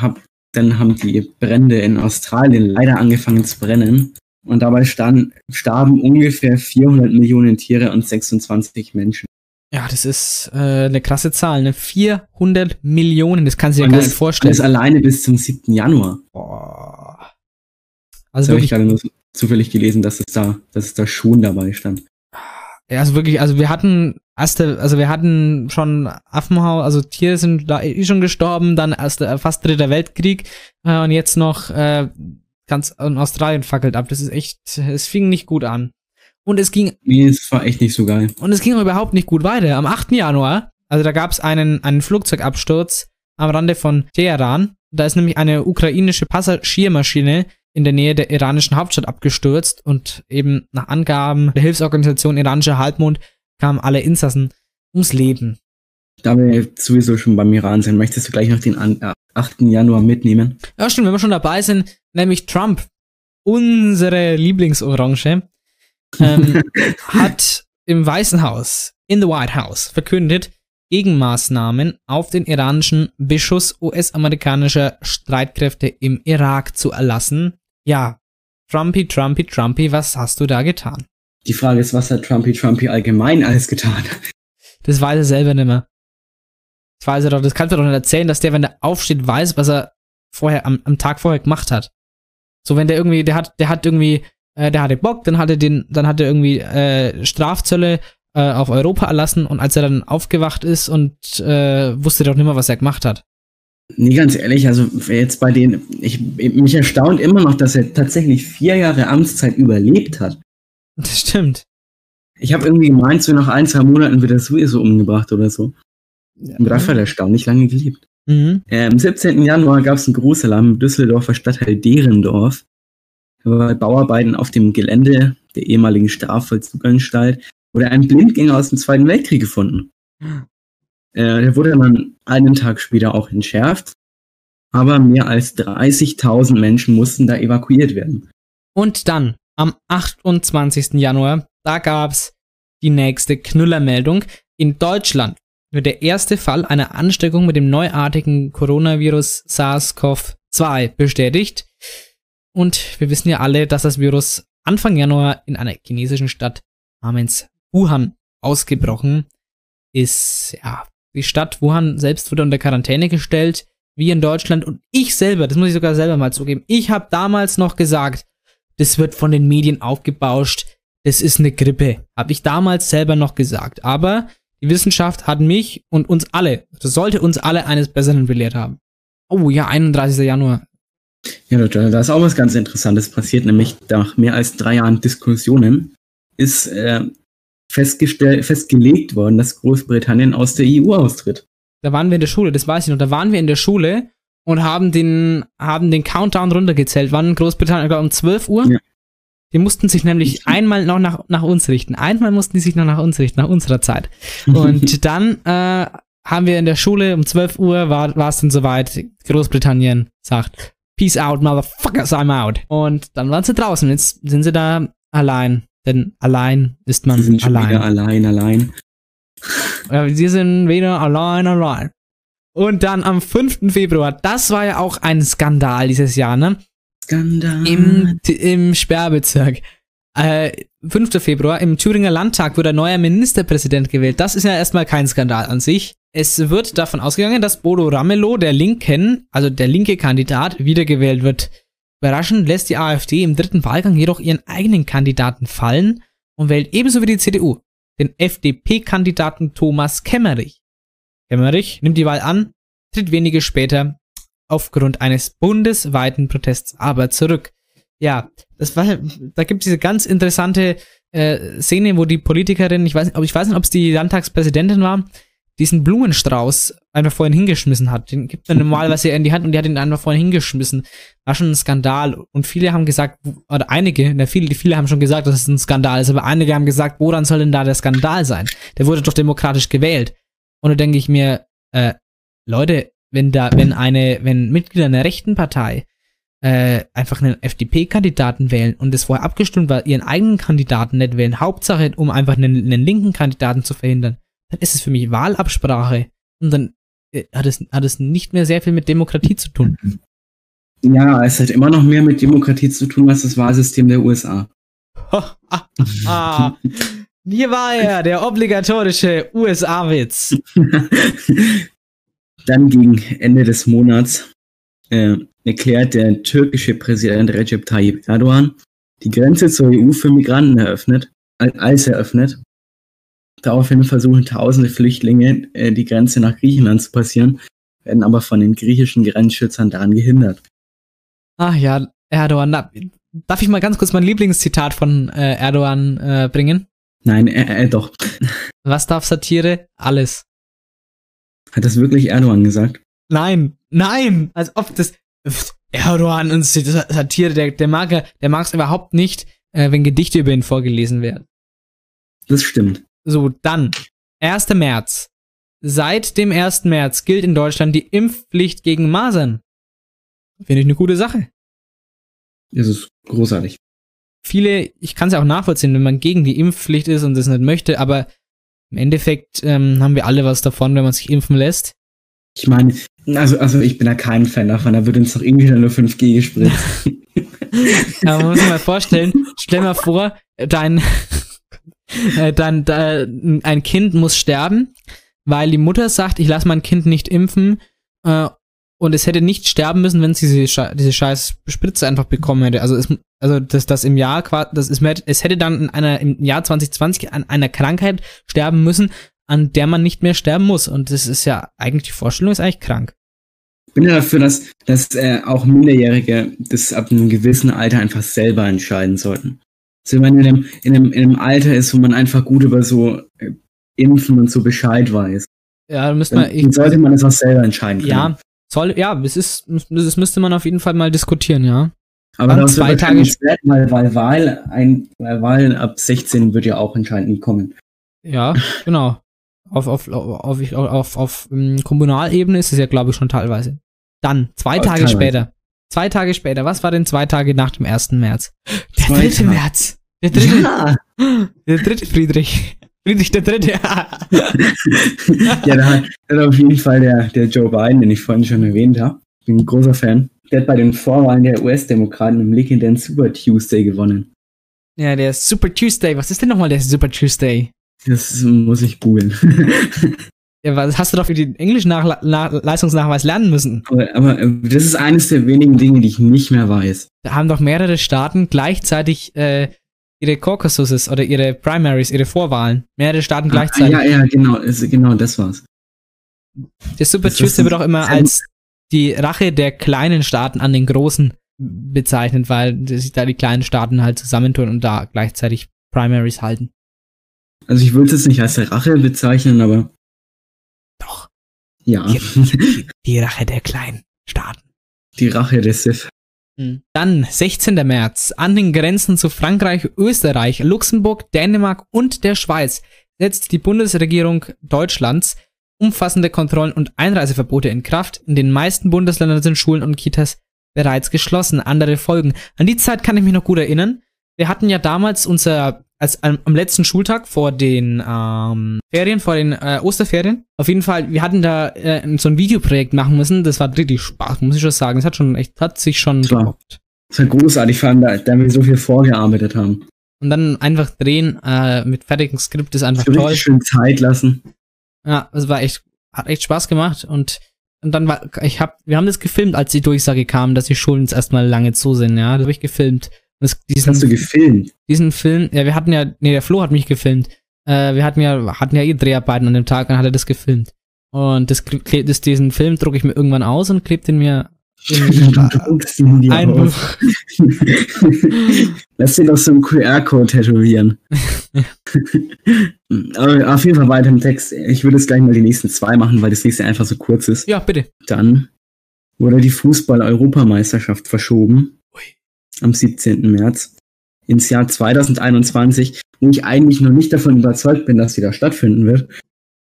hab, dann haben die Brände in Australien leider angefangen zu brennen. Und dabei stand, starben ungefähr 400 Millionen Tiere und 26 Menschen. Ja, das ist äh, eine krasse Zahl, ne? 400 Millionen, das kannst du dir gar das, nicht vorstellen. das alleine bis zum 7. Januar. Boah. Das Also habe ich gerade nur zufällig gelesen, dass es da, dass es da Schuhen dabei stand. ja, also wirklich, also wir hatten erste, also wir hatten schon Affenhaus, also Tiere sind da eh schon gestorben, dann erst äh, fast dritter Weltkrieg äh, und jetzt noch äh, ganz in Australien fackelt ab. Das ist echt, es fing nicht gut an. Und es ging Nee, es war echt nicht so geil. Und es ging überhaupt nicht gut weiter. Am 8. Januar, also da gab es einen, einen Flugzeugabsturz am Rande von Teheran. Da ist nämlich eine ukrainische Passagiermaschine in der Nähe der iranischen Hauptstadt abgestürzt und eben nach Angaben der Hilfsorganisation Iranischer Halbmond kamen alle Insassen ums Leben. Da wir sowieso schon beim Iran sind, möchtest du gleich noch den an, äh, 8. Januar mitnehmen? Ja, stimmt, wenn wir schon dabei sind, nämlich Trump, unsere Lieblingsorange, ähm, hat im Weißen Haus, in the White House, verkündet, Gegenmaßnahmen auf den iranischen Beschuss US-amerikanischer Streitkräfte im Irak zu erlassen. Ja, Trumpy, Trumpy, Trumpy, was hast du da getan? Die Frage ist, was hat Trumpy Trumpy allgemein alles getan? Das weiß er selber nicht mehr. Das weiß er doch, das kannst du doch nicht erzählen, dass der, wenn der aufsteht, weiß, was er vorher, am, am Tag vorher gemacht hat. So, wenn der irgendwie, der hat, der hat irgendwie, äh, der hatte Bock, dann hat er den, dann hat er irgendwie äh, Strafzölle äh, auf Europa erlassen und als er dann aufgewacht ist und äh, wusste doch nicht mehr, was er gemacht hat. Nee, ganz ehrlich, also jetzt bei denen, ich, mich erstaunt immer noch, dass er tatsächlich vier Jahre Amtszeit überlebt hat. Das stimmt. Ich habe irgendwie gemeint, so nach ein, zwei Monaten wird er sowieso umgebracht oder so. Und dafür hat er erstaunlich lange gelebt. Mhm. Äh, am 17. Januar gab es einen Großalarm im Düsseldorfer Stadtteil Derendorf. Bei Bauarbeiten auf dem Gelände der ehemaligen Strafvollzuganstalt wurde ein Blindgänger aus dem Zweiten Weltkrieg gefunden. Äh, der wurde dann einen Tag später auch entschärft. Aber mehr als 30.000 Menschen mussten da evakuiert werden. Und dann, am 28. Januar, da gab's die nächste Knüllermeldung. In Deutschland wird der erste Fall einer Ansteckung mit dem neuartigen Coronavirus SARS-CoV-2 bestätigt. Und wir wissen ja alle, dass das Virus Anfang Januar in einer chinesischen Stadt namens Wuhan ausgebrochen ist. Ja, die Stadt Wuhan selbst wurde unter Quarantäne gestellt, wie in Deutschland. Und ich selber, das muss ich sogar selber mal zugeben, ich habe damals noch gesagt, das wird von den Medien aufgebauscht, das ist eine Grippe. Habe ich damals selber noch gesagt. Aber die Wissenschaft hat mich und uns alle, das sollte uns alle eines Besseren belehrt haben. Oh ja, 31. Januar. Ja, da da ist auch was ganz Interessantes passiert, nämlich nach mehr als drei Jahren Diskussionen ist äh, festgelegt worden, dass Großbritannien aus der EU austritt. Da waren wir in der Schule, das weiß ich noch. Da waren wir in der Schule und haben den, haben den Countdown runtergezählt. Wann Großbritannien, ich glaub, um 12 Uhr? Ja. Die mussten sich nämlich einmal noch nach, nach uns richten. Einmal mussten die sich noch nach uns richten, nach unserer Zeit. Und dann äh, haben wir in der Schule um 12 Uhr war es dann soweit. Großbritannien sagt Peace out, motherfuckers, I'm out. Und dann waren sie draußen. Jetzt sind sie da allein. Denn allein ist man Sie sind schon wieder allein. allein, allein. Ja, sie sind wieder allein, allein. Und dann am 5. Februar, das war ja auch ein Skandal dieses Jahr, ne? Skandal. Im, im Sperrbezirk. Äh, 5. Februar, im Thüringer Landtag wurde ein neuer Ministerpräsident gewählt. Das ist ja erstmal kein Skandal an sich. Es wird davon ausgegangen, dass Bodo Ramelow, der Linken, also der linke Kandidat, wiedergewählt wird. Überraschend lässt die AfD im dritten Wahlgang jedoch ihren eigenen Kandidaten fallen und wählt ebenso wie die CDU den FDP-Kandidaten Thomas Kemmerich. Kemmerich nimmt die Wahl an, tritt wenige später aufgrund eines bundesweiten Protests aber zurück. Ja, das war, da gibt es diese ganz interessante äh, Szene, wo die Politikerin, ich weiß, ich weiß nicht, ob es die Landtagspräsidentin war, diesen Blumenstrauß einfach vorhin hingeschmissen hat. Den gibt man normalerweise in die Hand und die hat ihn einfach vorhin hingeschmissen. War schon ein Skandal. Und viele haben gesagt, oder einige, na, viele, viele haben schon gesagt, dass es ein Skandal ist, aber einige haben gesagt, woran soll denn da der Skandal sein? Der wurde doch demokratisch gewählt. Und da denke ich mir, äh, Leute, wenn da, wenn eine, wenn Mitglieder einer rechten Partei äh, einfach einen FDP-Kandidaten wählen und es vorher abgestimmt war, ihren eigenen Kandidaten nicht wählen, Hauptsache, um einfach einen, einen linken Kandidaten zu verhindern, dann ist es für mich Wahlabsprache. Und dann äh, hat, es, hat es nicht mehr sehr viel mit Demokratie zu tun. Ja, es hat immer noch mehr mit Demokratie zu tun als das Wahlsystem der USA. Hier war er, der obligatorische USA-Witz. Dann gegen Ende des Monats äh, erklärt der türkische Präsident Recep Tayyip Erdogan die Grenze zur EU für Migranten eröffnet, als eröffnet. Daraufhin versuchen tausende Flüchtlinge äh, die Grenze nach Griechenland zu passieren, werden aber von den griechischen Grenzschützern daran gehindert. Ach ja, Erdogan. Darf ich mal ganz kurz mein Lieblingszitat von äh, Erdogan äh, bringen? Nein, äh, äh, doch. Was darf Satire? Alles. Hat das wirklich Erdogan gesagt? Nein, nein, als ob das Erdogan und Satire, der, der mag der es überhaupt nicht, äh, wenn Gedichte über ihn vorgelesen werden. Das stimmt. So, dann, 1. März. Seit dem 1. März gilt in Deutschland die Impfpflicht gegen Masern. Finde ich eine gute Sache. Das ist großartig. Viele, ich kann es ja auch nachvollziehen, wenn man gegen die Impfpflicht ist und das nicht möchte, aber im Endeffekt ähm, haben wir alle was davon, wenn man sich impfen lässt. Ich meine, also, also ich bin da kein Fan davon, da wird uns doch irgendwie nur 5G gespritzt. ja, man muss sich mal vorstellen, stell mal vor, dein, äh, dein, dein, ein Kind muss sterben, weil die Mutter sagt, ich lasse mein Kind nicht impfen äh, und es hätte nicht sterben müssen, wenn sie diese, scheiß Spritze einfach bekommen hätte. Also, es, also das, das im Jahr, das ist, es hätte dann in einer, im Jahr 2020 an einer Krankheit sterben müssen, an der man nicht mehr sterben muss. Und das ist ja eigentlich, die Vorstellung ist eigentlich krank. Ich bin ja dafür, dass, dass äh, auch Minderjährige das ab einem gewissen Alter einfach selber entscheiden sollten. Also wenn man in einem, in, einem, in einem Alter ist, wo man einfach gut über so äh, Impfen und so Bescheid weiß. Ja, müsste man, ich, sollte man das auch selber entscheiden können. Ja, soll, ja, es ist, das müsste man auf jeden Fall mal diskutieren, ja. Aber dann zwei Tage später, weil, weil Wahl, ein, weil Wahl ab 16 wird ja auch entscheidend kommen. Ja, genau auf, auf, auf, auf, auf, auf um, ähm, Kommunalebene ist es ja, glaube ich, schon teilweise. Dann, zwei Tage teilweise. später. Zwei Tage später. Was war denn zwei Tage nach dem 1. März? Der zwei dritte Tage. März. Der dritte. Ja. Der dritte Friedrich. Friedrich der Dritte. ja, da hat, auf jeden Fall der, der Joe Biden, den ich vorhin schon erwähnt habe. Bin ein großer Fan. Der hat bei den Vorwahlen der US-Demokraten im legendären Super Tuesday gewonnen. Ja, der Super Tuesday. Was ist denn nochmal der Super Tuesday? Das muss ich googeln. ja, was hast du doch für den englischen Nach Nach Leistungsnachweis lernen müssen? Aber, aber, das ist eines der wenigen Dinge, die ich nicht mehr weiß. Da haben doch mehrere Staaten gleichzeitig äh, ihre Caucuses oder ihre Primaries, ihre Vorwahlen. Mehrere Staaten ah, gleichzeitig. Ja, ja, genau, genau, das war's. Der Super Tuesday wird auch immer als die Rache der kleinen Staaten an den großen bezeichnet, weil sich da die kleinen Staaten halt zusammentun und da gleichzeitig Primaries halten. Also ich würde es nicht als Rache bezeichnen, aber. Doch. Ja. Die, die Rache der kleinen Staaten. Die Rache des Sith. Hm. Dann 16. März. An den Grenzen zu Frankreich, Österreich, Luxemburg, Dänemark und der Schweiz setzt die Bundesregierung Deutschlands umfassende Kontrollen und Einreiseverbote in Kraft. In den meisten Bundesländern sind Schulen und Kitas bereits geschlossen. Andere folgen. An die Zeit kann ich mich noch gut erinnern. Wir hatten ja damals unser als am, am letzten Schultag vor den ähm, Ferien, vor den äh, Osterferien. Auf jeden Fall, wir hatten da äh, so ein Videoprojekt machen müssen. Das war richtig Spaß, muss ich schon sagen. Es hat schon echt, hat sich schon war, Das war großartig, vor allem, da, da wir so viel vorgearbeitet haben. Und dann einfach drehen äh, mit fertigem Skript ist einfach toll. schön Zeit lassen. Ja, es war echt, hat echt Spaß gemacht und und dann war, ich hab, wir haben das gefilmt, als die Durchsage kam, dass die Schulen jetzt erstmal lange zu sind, ja. Das habe ich gefilmt. Das, diesen, hast du gefilmt? Diesen Film, ja, wir hatten ja, nee, der Flo hat mich gefilmt. Äh, wir hatten ja, hatten ja eh Dreharbeiten an dem Tag und dann hat er das gefilmt. Und das, das, diesen Film drucke ich mir irgendwann aus und klebe den mir In, Du druckst ihn dir ein aus. Buch. Lass dir doch so einen QR-Code tätowieren. Aber auf jeden Fall weiter im Text. Ich würde jetzt gleich mal die nächsten zwei machen, weil das nächste einfach so kurz ist. Ja, bitte. Dann wurde die Fußball-Europameisterschaft verschoben. Am 17. März ins Jahr 2021, wo ich eigentlich noch nicht davon überzeugt bin, dass sie da stattfinden wird.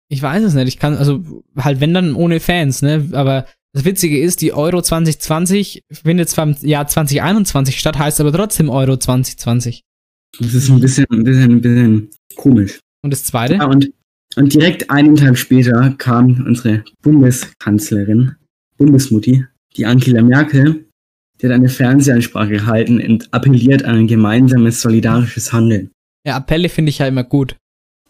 Ich weiß es nicht. Ich kann, also halt wenn dann ohne Fans, ne? Aber das Witzige ist, die Euro 2020 findet zwar im Jahr 2021 statt, heißt aber trotzdem Euro 2020. Das ist ein bisschen, ein bisschen, ein bisschen komisch. Und das zweite? Ja, und, und direkt einen Tag später kam unsere Bundeskanzlerin, Bundesmutti, die Angela Merkel, die hat eine Fernsehansprache gehalten und appelliert an ein gemeinsames solidarisches Handeln. Ja, Appelle finde ich ja immer gut.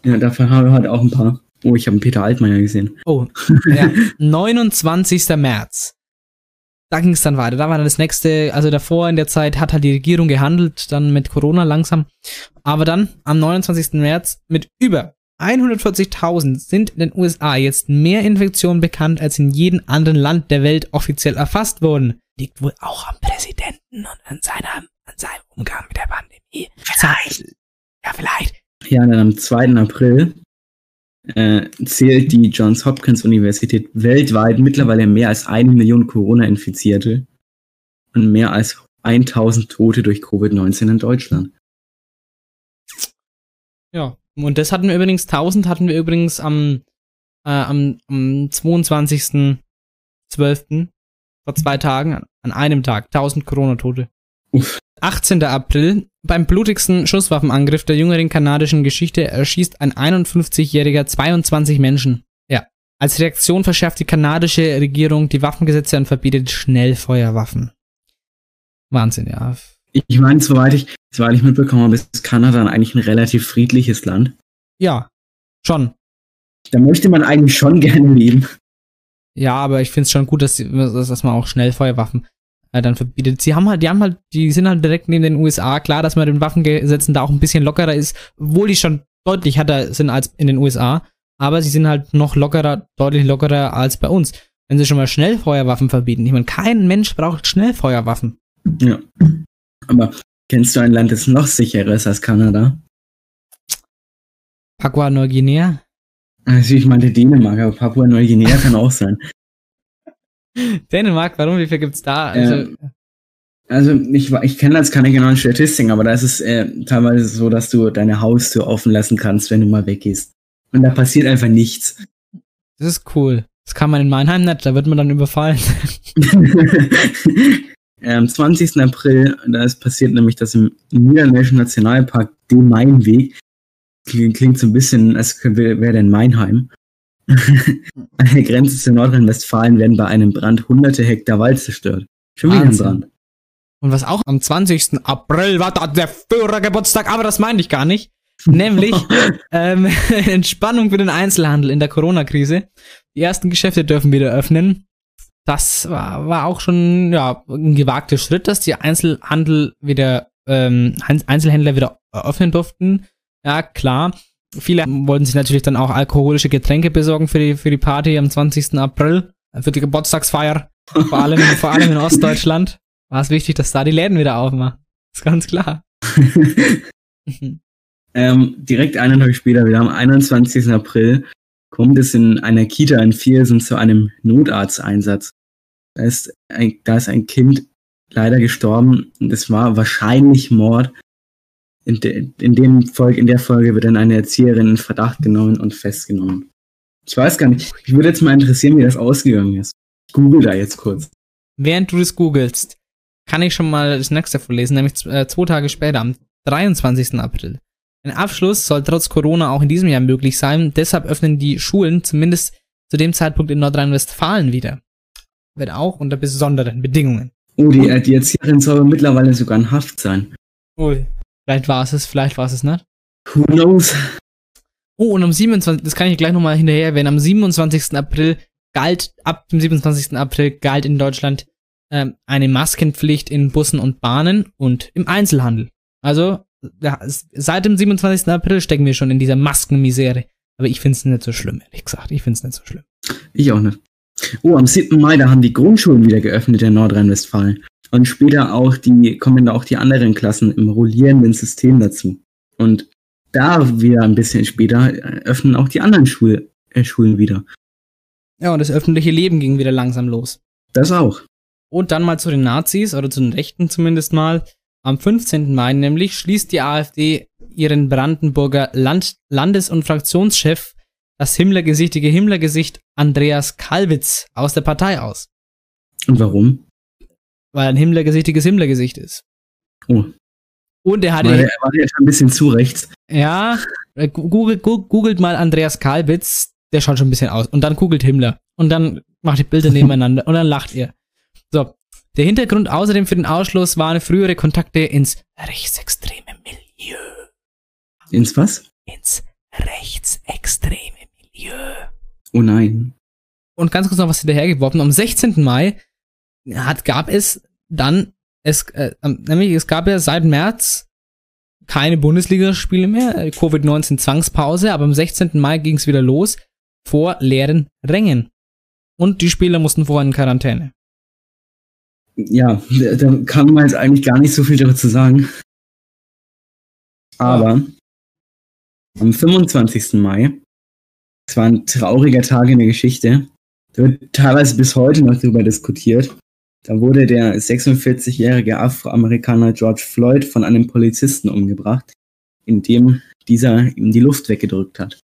Ja, davon haben wir heute auch ein paar. Oh, ich habe einen Peter Altmaier gesehen. Oh, ja. 29. März. Da ging es dann weiter. Da war dann das nächste, also davor in der Zeit hat halt die Regierung gehandelt, dann mit Corona langsam. Aber dann am 29. März mit über 140.000 sind in den USA jetzt mehr Infektionen bekannt, als in jedem anderen Land der Welt offiziell erfasst wurden. Liegt wohl auch am Präsidenten und an, seiner, an seinem Umgang mit der Pandemie. Vielleicht. Ja, vielleicht. Ja, dann am 2. April äh, zählt die Johns Hopkins Universität weltweit mittlerweile mehr als eine Million Corona-Infizierte und mehr als 1000 Tote durch Covid-19 in Deutschland. Ja, und das hatten wir übrigens, 1000 hatten wir übrigens am, äh, am, am 22.12., vor zwei Tagen, an einem Tag, 1000 Corona-Tote. Uff. 18. April, beim blutigsten Schusswaffenangriff der jüngeren kanadischen Geschichte erschießt ein 51-Jähriger 22 Menschen. Ja. Als Reaktion verschärft die kanadische Regierung die Waffengesetze und verbietet Schnellfeuerwaffen. Wahnsinn, ja. Ich meine, soweit ich, soweit ich mitbekommen habe, ist Kanada eigentlich ein relativ friedliches Land. Ja, schon. Da möchte man eigentlich schon gerne leben. Ja, aber ich finde es schon gut, dass, die, dass man auch Schnellfeuerwaffen äh, dann verbietet. Sie haben halt, die haben halt, die sind halt direkt neben den USA. Klar, dass man den Waffengesetzen da auch ein bisschen lockerer ist, obwohl die schon deutlich härter sind als in den USA. Aber sie sind halt noch lockerer, deutlich lockerer als bei uns. Wenn sie schon mal Schnellfeuerwaffen verbieten. Ich meine, kein Mensch braucht Schnellfeuerwaffen. Ja. Aber kennst du ein Land, das noch sicherer ist als Kanada? Papua Neuguinea? Also ich meinte Dänemark, aber Papua Neuguinea kann auch sein. Dänemark, warum? Wie viel gibt's da? Also, Ähm, Also ich, ich kenne jetzt keine genauen Statistiken, aber da ist es äh, teilweise so, dass du deine Haustür offen lassen kannst, wenn du mal weggehst. Und da passiert einfach nichts. das ist cool. Das kann man in Mannheim nicht, da wird man dann überfallen. Am 20. April, da ist passiert nämlich, dass im Niederländischen Nationalpark dem Mainweg, klingt, klingt so ein bisschen, als wäre wär denn Mainheim, an der Grenze zu Nordrhein-Westfalen werden bei einem Brand hunderte Hektar Wald zerstört. Schon wieder ein. Brand. Und was auch am 20. April war da der Führergeburtstag, aber das meinte ich gar nicht. Nämlich ähm, Entspannung für den Einzelhandel in der Corona-Krise. Die ersten Geschäfte dürfen wieder öffnen. Das war, war auch schon ja, ein gewagter Schritt, dass die Einzelhandel wieder, ähm, Einz- Einzelhändler wieder öffnen durften. Ja, klar. Viele wollten sich natürlich dann auch alkoholische Getränke besorgen für die, für die Party am 20. April, für die Geburtstagsfeier. Vor allem, vor allem in Ostdeutschland war es wichtig, dass da die Läden wieder aufmachen. ist ganz klar. Ähm, direkt einen Tag später, wieder am 21. April, kommt es in einer Kita in Viersen zu einem Notarzteinsatz. Da ist ein, da ist ein Kind leider gestorben und es war wahrscheinlich Mord. In, de, in, dem Folge, in der Folge wird dann eine Erzieherin in Verdacht genommen und festgenommen. Ich weiß gar nicht, ich würde jetzt mal interessieren, wie das ausgegangen ist. Ich google da jetzt kurz. Während du das googelst, kann ich schon mal das nächste vorlesen, nämlich äh, zwei Tage später, am 23. April. Ein Abschluss soll trotz Corona auch in diesem Jahr möglich sein, deshalb öffnen die Schulen zumindest zu dem Zeitpunkt in Nordrhein-Westfalen wieder. Wird auch unter besonderen Bedingungen. Oh, die, äh, die Erzieherin soll mittlerweile sogar in Haft sein. Ui. Vielleicht war es es, vielleicht war es es nicht. Who knows? Oh, und am 27. das kann ich gleich nochmal hinterher erwähnen, am 27. April galt, ab dem 27. April galt in Deutschland ähm, eine Maskenpflicht in Bussen und Bahnen und im Einzelhandel. Also, ja, seit dem 27. April stecken wir schon in dieser Maskenmisere. Aber ich finde es nicht so schlimm, ehrlich gesagt. Ich finde es nicht so schlimm. Ich auch nicht. Oh, am 7. Mai, da haben die Grundschulen wieder geöffnet in Nordrhein-Westfalen. Und später auch die, kommen da auch die anderen Klassen im rollierenden System dazu. Und da wieder ein bisschen später äh, öffnen auch die anderen Schul äh, Schulen wieder. Ja, und das öffentliche Leben ging wieder langsam los. Das auch. Und dann mal zu den Nazis, oder zu den Rechten zumindest mal. Am 15. Mai nämlich schließt die AfD ihren Brandenburger Land Landes- und Fraktionschef, das Himmlergesichtige Himmlergesicht Andreas Kalwitz, aus der Partei aus. Und warum? Weil ein Himmlergesichtiges Himmlergesicht ist. Oh, Und er hatte. war der, war der schon ein bisschen zu rechts. Ja, äh, googelt, googelt mal Andreas Kalbitz, der schaut schon ein bisschen aus. Und dann googelt Himmler. Und dann macht die Bilder nebeneinander und dann lacht ihr. So. Der Hintergrund außerdem für den Ausschluss waren frühere Kontakte ins rechtsextreme Milieu. Ins was? Ins rechtsextreme Milieu. Oh nein. Und ganz kurz noch was hinterhergeworfen. Am 16. Mai hat, gab es dann, es, äh, nämlich es gab ja seit März keine Bundesligaspiele mehr, äh, Covid-19 Zwangspause, aber am 16. Mai ging es wieder los vor leeren Rängen. Und die Spieler mussten vorher in Quarantäne. Ja, da, da kann man jetzt eigentlich gar nicht so viel dazu sagen. Aber am 25. Mai, es war ein trauriger Tag in der Geschichte, da wird teilweise bis heute noch darüber diskutiert. Da wurde der 46-jährige Afroamerikaner George Floyd von einem Polizisten umgebracht, indem dieser ihm die Luft weggedrückt hat.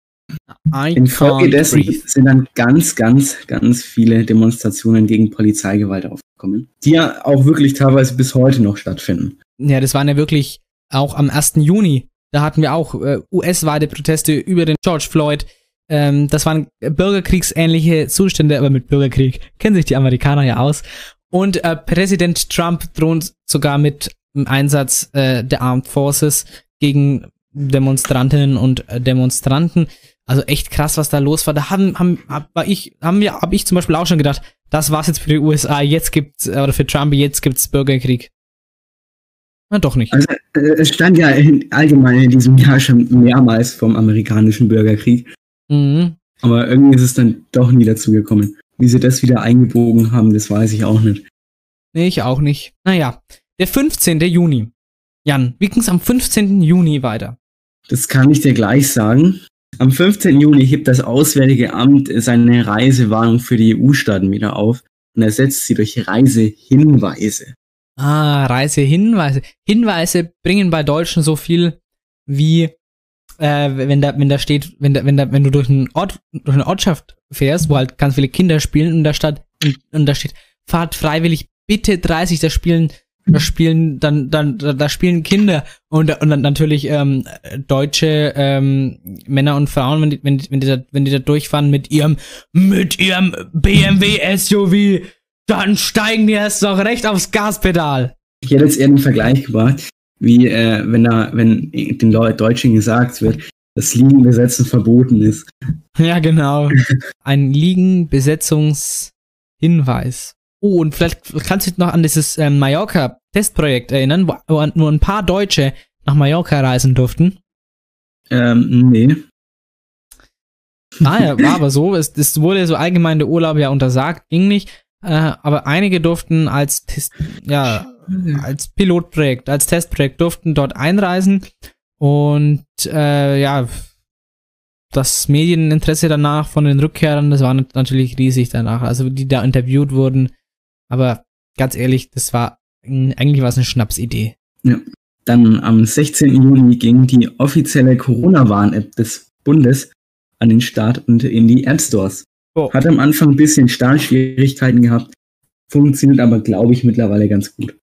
Infolgedessen sind dann ganz, ganz, ganz viele Demonstrationen gegen Polizeigewalt aufgekommen, die ja auch wirklich teilweise bis heute noch stattfinden. Ja, das waren ja wirklich auch am 1. Juni. Da hatten wir auch äh, US-weite Proteste über den George Floyd. Ähm, das waren bürgerkriegsähnliche Zustände, aber mit Bürgerkrieg kennen sich die Amerikaner ja aus. Und äh, Präsident Trump droht sogar mit dem Einsatz äh, der Armed Forces gegen Demonstrantinnen und äh, Demonstranten. Also echt krass, was da los war. Da haben, haben, hab, ich, haben wir, hab ich zum Beispiel auch schon gedacht, das war's jetzt für die USA, jetzt gibt's, oder für Trump, jetzt gibt's Bürgerkrieg. Na doch nicht. Also äh, es stand ja in, allgemein in diesem Jahr schon mehrmals vom amerikanischen Bürgerkrieg, Mhm. aber irgendwie ist es dann doch nie dazu gekommen. Wie sie das wieder eingebogen haben, das weiß ich auch nicht. Nee, ich auch nicht. Naja, der 15. Juni. Jan, wie ging's am 15. Juni weiter? Das kann ich dir gleich sagen. Am 15. Juli hebt das Auswärtige Amt seine Reisewarnung für die EU-Staaten wieder auf und ersetzt sie durch Reisehinweise. Ah, Reisehinweise. Hinweise bringen bei Deutschen so viel wie äh, wenn da wenn da steht, wenn da wenn da wenn du durch einen Ort durch eine Ortschaft fährst, wo halt ganz viele Kinder spielen und da statt und, und da steht fahrt freiwillig bitte 30, da spielen da spielen dann dann da, da spielen Kinder und und dann natürlich ähm, deutsche ähm, Männer und Frauen, wenn die wenn die, wenn die da wenn die da durchfahren mit ihrem mit ihrem BMW SUV, dann steigen die erst noch recht aufs Gaspedal. Ich hätte jetzt eher einen Vergleich gebracht, wie äh, wenn da, wenn den Leuten Deutschen gesagt wird, dass Liegenbesetzen verboten ist. Ja, genau. Ein Liegenbesetzungshinweis. Oh, und vielleicht kannst du dich noch an dieses ähm, Mallorca-Testprojekt erinnern, wo, wo nur ein paar Deutsche nach Mallorca reisen durften. Ähm, nee. Ah ja, war aber so. Es, es wurde so allgemein der Urlaub ja untersagt, ging nicht. Äh, aber einige durften als Test, ja, als Pilotprojekt, als Testprojekt durften dort einreisen. Und äh, ja, das Medieninteresse danach von den Rückkehrern, das war nat- natürlich riesig danach. Also die da interviewt wurden. Aber ganz ehrlich, das war eigentlich war es eine Schnapsidee. Dann am 16. Juni ging die offizielle Corona-Warn-App des Bundes an den Start und in die App Stores. Oh. Hat am Anfang ein bisschen Startschwierigkeiten gehabt, funktioniert aber, glaube ich, mittlerweile ganz gut.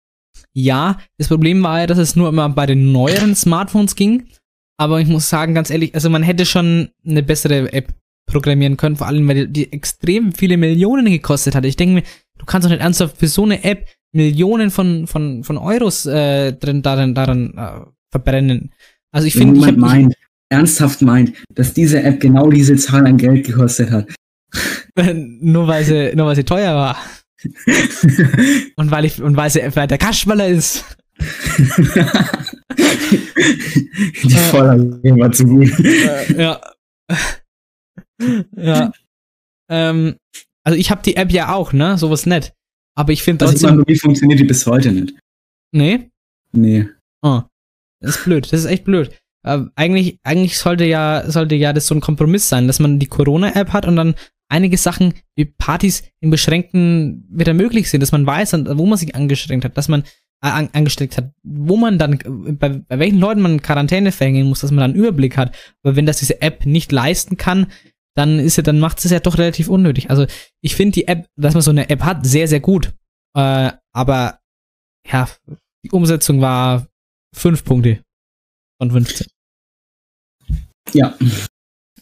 Ja, das Problem war ja, dass es nur immer bei den neueren Smartphones ging. Aber ich muss sagen, ganz ehrlich, also man hätte schon eine bessere App programmieren können, vor allem, weil die, extrem viele Millionen gekostet hat. Ich denke mir, du kannst doch nicht ernsthaft für so eine App Millionen von, von, von Euros äh, drin, darin, darin äh, verbrennen. Also ich finde, hab, meint, ernsthaft meint, dass diese App genau diese Zahl an Geld gekostet hat. nur weil sie, nur weil sie teuer war. Und weil ich, und weil sie weil der Kaschballer ist. die Vorlage war zu gut. Äh, ja. ja. Ähm, Also ich habe die App ja auch, ne? Sowas nett. Aber ich finde Also trotzdem. meine, wie funktioniert die bis heute nicht? nee? Nee. Oh. Das ist blöd. Das ist echt blöd. Äh, eigentlich, eigentlich sollte ja, sollte ja das so ein Kompromiss sein, dass man die Corona-App hat und dann einige Sachen wie Partys in beschränkten wieder möglich sind, dass man weiß, wo man sich angeschränkt hat, dass man äh, an, angesteckt hat, wo man dann, äh, bei, bei welchen Leuten man Quarantäne verhängen muss, dass man dann einen Überblick hat. Aber wenn das diese App nicht leisten kann, dann ist ja, dann macht es ja doch relativ unnötig. Also ich finde die App, dass man so eine App hat, sehr, sehr gut. Äh, aber ja, die Umsetzung war fünf Punkte von 15. Ja.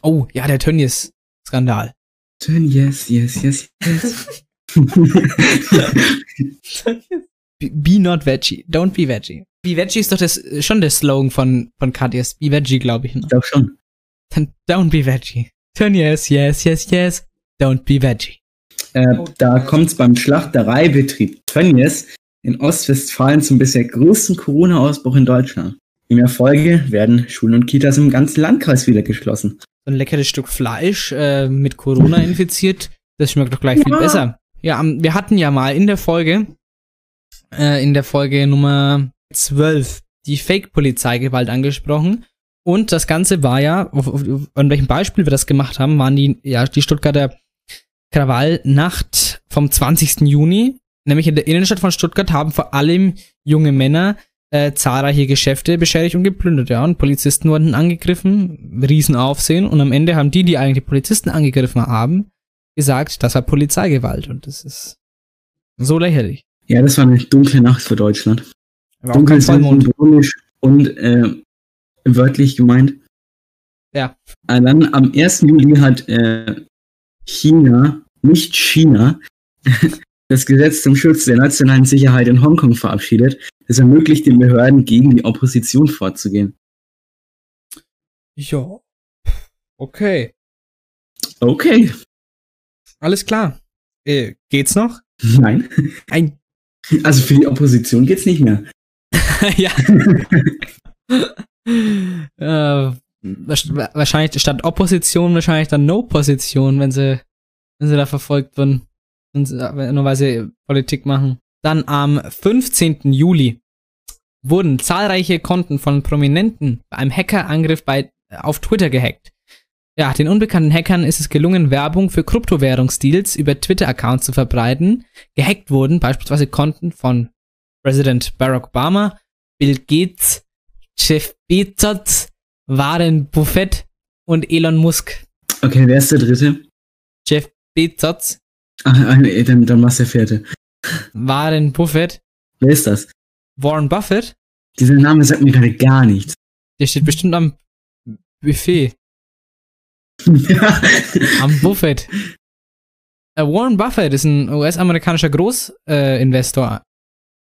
Oh, ja, der Tönnies-Skandal. Yes, yes, yes, yes. Be, be not veggie. Don't be veggie. Be veggie ist doch das, schon der Slogan von, von Katjes. Be veggie, glaube ich. Ne? ich glaube schon. Dann don't be veggie. Tönnies, yes, yes, yes. Don't be veggie. Äh, da kommt es beim Schlachtereibetrieb Tönnies in Ostwestfalen zum bisher größten Corona-Ausbruch in Deutschland. In der Folge werden Schulen und Kitas im ganzen Landkreis wieder geschlossen. So ein leckeres Stück Fleisch äh, mit Corona infiziert, das schmeckt doch gleich viel Ja. besser. Ja, wir hatten ja mal in der Folge, äh, in der Folge Nummer 12, die Fake-Polizeigewalt angesprochen. Und das Ganze war ja, auf, auf, an welchem Beispiel wir das gemacht haben, waren die, ja, die Stuttgarter Krawallnacht vom 20. Juni. Nämlich in der Innenstadt von Stuttgart haben vor allem junge Männer äh, zahlreiche Geschäfte beschädigt und geplündert, ja. Und Polizisten wurden angegriffen, Riesenaufsehen. Und am Ende haben die, die eigentlich die Polizisten angegriffen haben, gesagt, das war Polizeigewalt. Und das ist so lächerlich. Ja, das war eine dunkle Nacht für Deutschland. Dunkel ist symbolisch und äh, wörtlich gemeint. Ja. Äh, dann am 1. Juli hat äh, China, nicht China, das Gesetz zum Schutz der nationalen Sicherheit in Hongkong verabschiedet. Das ermöglicht den Behörden, gegen die Opposition vorzugehen. Ja. Okay. Okay. Alles klar. Äh, geht's noch? Nein. Ein. Also für die Opposition geht's nicht mehr. ja. äh, wahrsch- wahrscheinlich statt Opposition wahrscheinlich dann No-Position, wenn sie, wenn sie da verfolgt werden. Und sie- Nur weil sie Politik machen. Dann am 15. Juli wurden zahlreiche Konten von Prominenten bei einem Hackerangriff bei, auf Twitter gehackt. Ja, den unbekannten Hackern ist es gelungen, Werbung für Kryptowährungsdeals über Twitter-Accounts zu verbreiten. Gehackt wurden beispielsweise Konten von Präsident Barack Obama, Bill Gates, Jeff Bezos, Warren Buffett und Elon Musk. Okay, wer ist der dritte? Jeff Bezos, Ach, ah, dann, dann war's der vierte. Warren Buffett, Wer ist das? Warren Buffett, Dieser Name sagt mir gerade gar nichts. der steht bestimmt am Buffet, ja. am Buffett. Äh, Warren Buffett ist ein US-amerikanischer Großinvestor. Äh,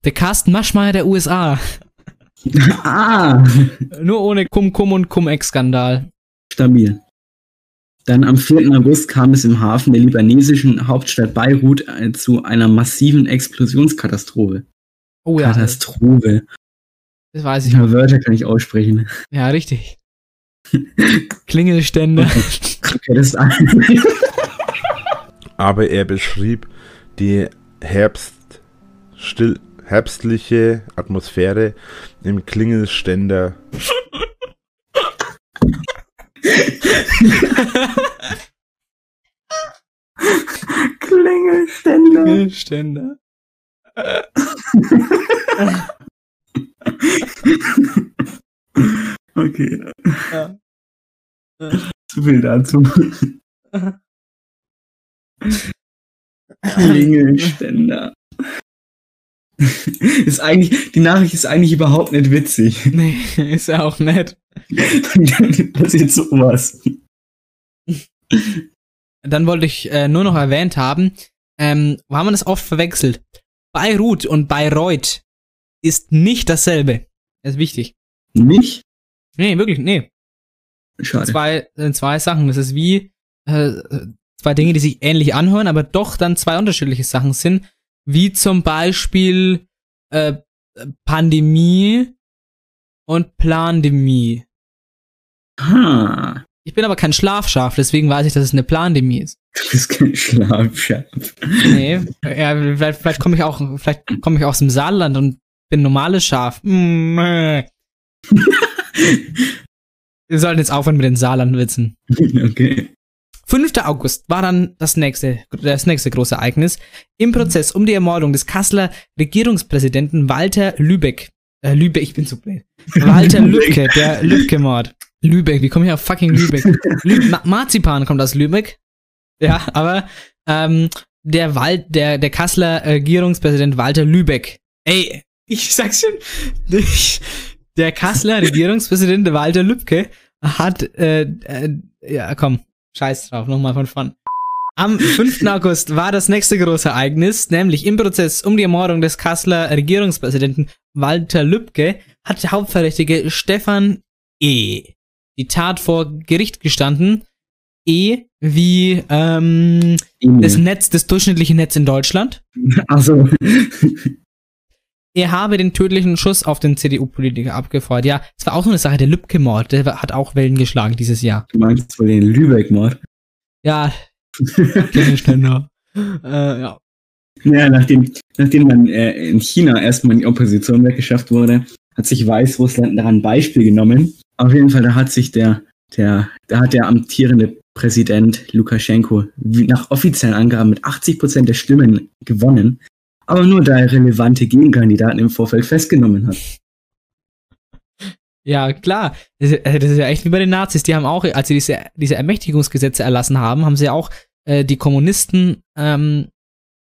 der Carsten Maschmeyer der USA. ah, Nur ohne Cum-Cum und Cum-Ex-Skandal. stabil. Dann am 4. August kam es im Hafen der libanesischen Hauptstadt Beirut äh, zu einer massiven Explosionskatastrophe. Oh ja, Katastrophe. das weiß ich. Ja, Wörter kann ich aussprechen. Ja, richtig. Klingelstände. Okay, das ist ein aber er beschrieb die Herbst still, herbstliche Atmosphäre im Klingelständer. Klingelständer. Klingelstände. Okay. Ja. Zu viel dazu. Klingelständer. ist eigentlich, die Nachricht ist eigentlich überhaupt nicht witzig. Nee, ist ja auch nett. Dann passiert sowas. Dann wollte ich äh, nur noch erwähnt haben, ähm, wo haben wir das oft verwechselt? Beirut und Bayreuth ist nicht dasselbe. Das ist wichtig. Nicht? Nee, wirklich, nee. Schade. Zwei, sind zwei Sachen. Das ist wie äh, zwei Dinge, die sich ähnlich anhören, aber doch dann zwei unterschiedliche Sachen sind. Wie zum Beispiel äh, Pandemie und Plandemie. Ha. Ich bin aber kein Schlafschaf, deswegen weiß ich, dass es eine Plandemie ist. Du bist kein Schlafschaf. Nee, ja, vielleicht, vielleicht komme ich auch, vielleicht komme ich aus dem Saarland und bin normales Schaf. Mm, äh. Wir sollten jetzt aufhören mit den Saarlandwitzen. Okay. 5. August war dann das nächste, das nächste große Ereignis im Prozess um die Ermordung des Kasseler Regierungspräsidenten Walter Lübeck. Äh, Lübeck, ich bin so blöd. Walter Lübcke, der Lübcke-Mord. Lübeck, wie komme ich auf fucking Lübeck? Lü Ma Marzipan kommt aus Lübeck. Ja, aber ähm, der Wald, der, der Kasseler Regierungspräsident Walter Lübeck. Ey, ich sag's schon. Ich, der Kasseler Regierungspräsident Walter Lübcke hat, äh, äh, ja, komm, scheiß drauf, nochmal von vorn. Am 5. August war das nächste große Ereignis, nämlich im Prozess um die Ermordung des Kasseler Regierungspräsidenten Walter Lübcke hat der Hauptverdächtige Stefan E. die Tat vor Gericht gestanden. E wie ähm, das Netz, das durchschnittliche Netz in Deutschland. Also, Er habe den tödlichen Schuss auf den CDU-Politiker abgefeuert. Ja, es war auch so eine Sache, der Lübcke-Mord, der hat auch Wellen geschlagen dieses Jahr. du meinst wohl den Lübeck-Mord? Ja, noch. Äh, ja. Ja, nachdem, nachdem dann äh, in China erstmal die Opposition weggeschafft wurde, hat sich Weißrussland daran Beispiel genommen. Auf jeden Fall, da hat sich der, der, da hat der amtierende Präsident Lukaschenko nach offiziellen Angaben mit 80 Prozent der Stimmen gewonnen, aber nur da er relevante Gegenkandidaten im Vorfeld festgenommen hat. Ja, klar. Das ist, äh, das ist ja echt wie bei den Nazis. Die haben auch, als sie diese, diese Ermächtigungsgesetze erlassen haben, haben sie auch äh, die Kommunisten, ähm,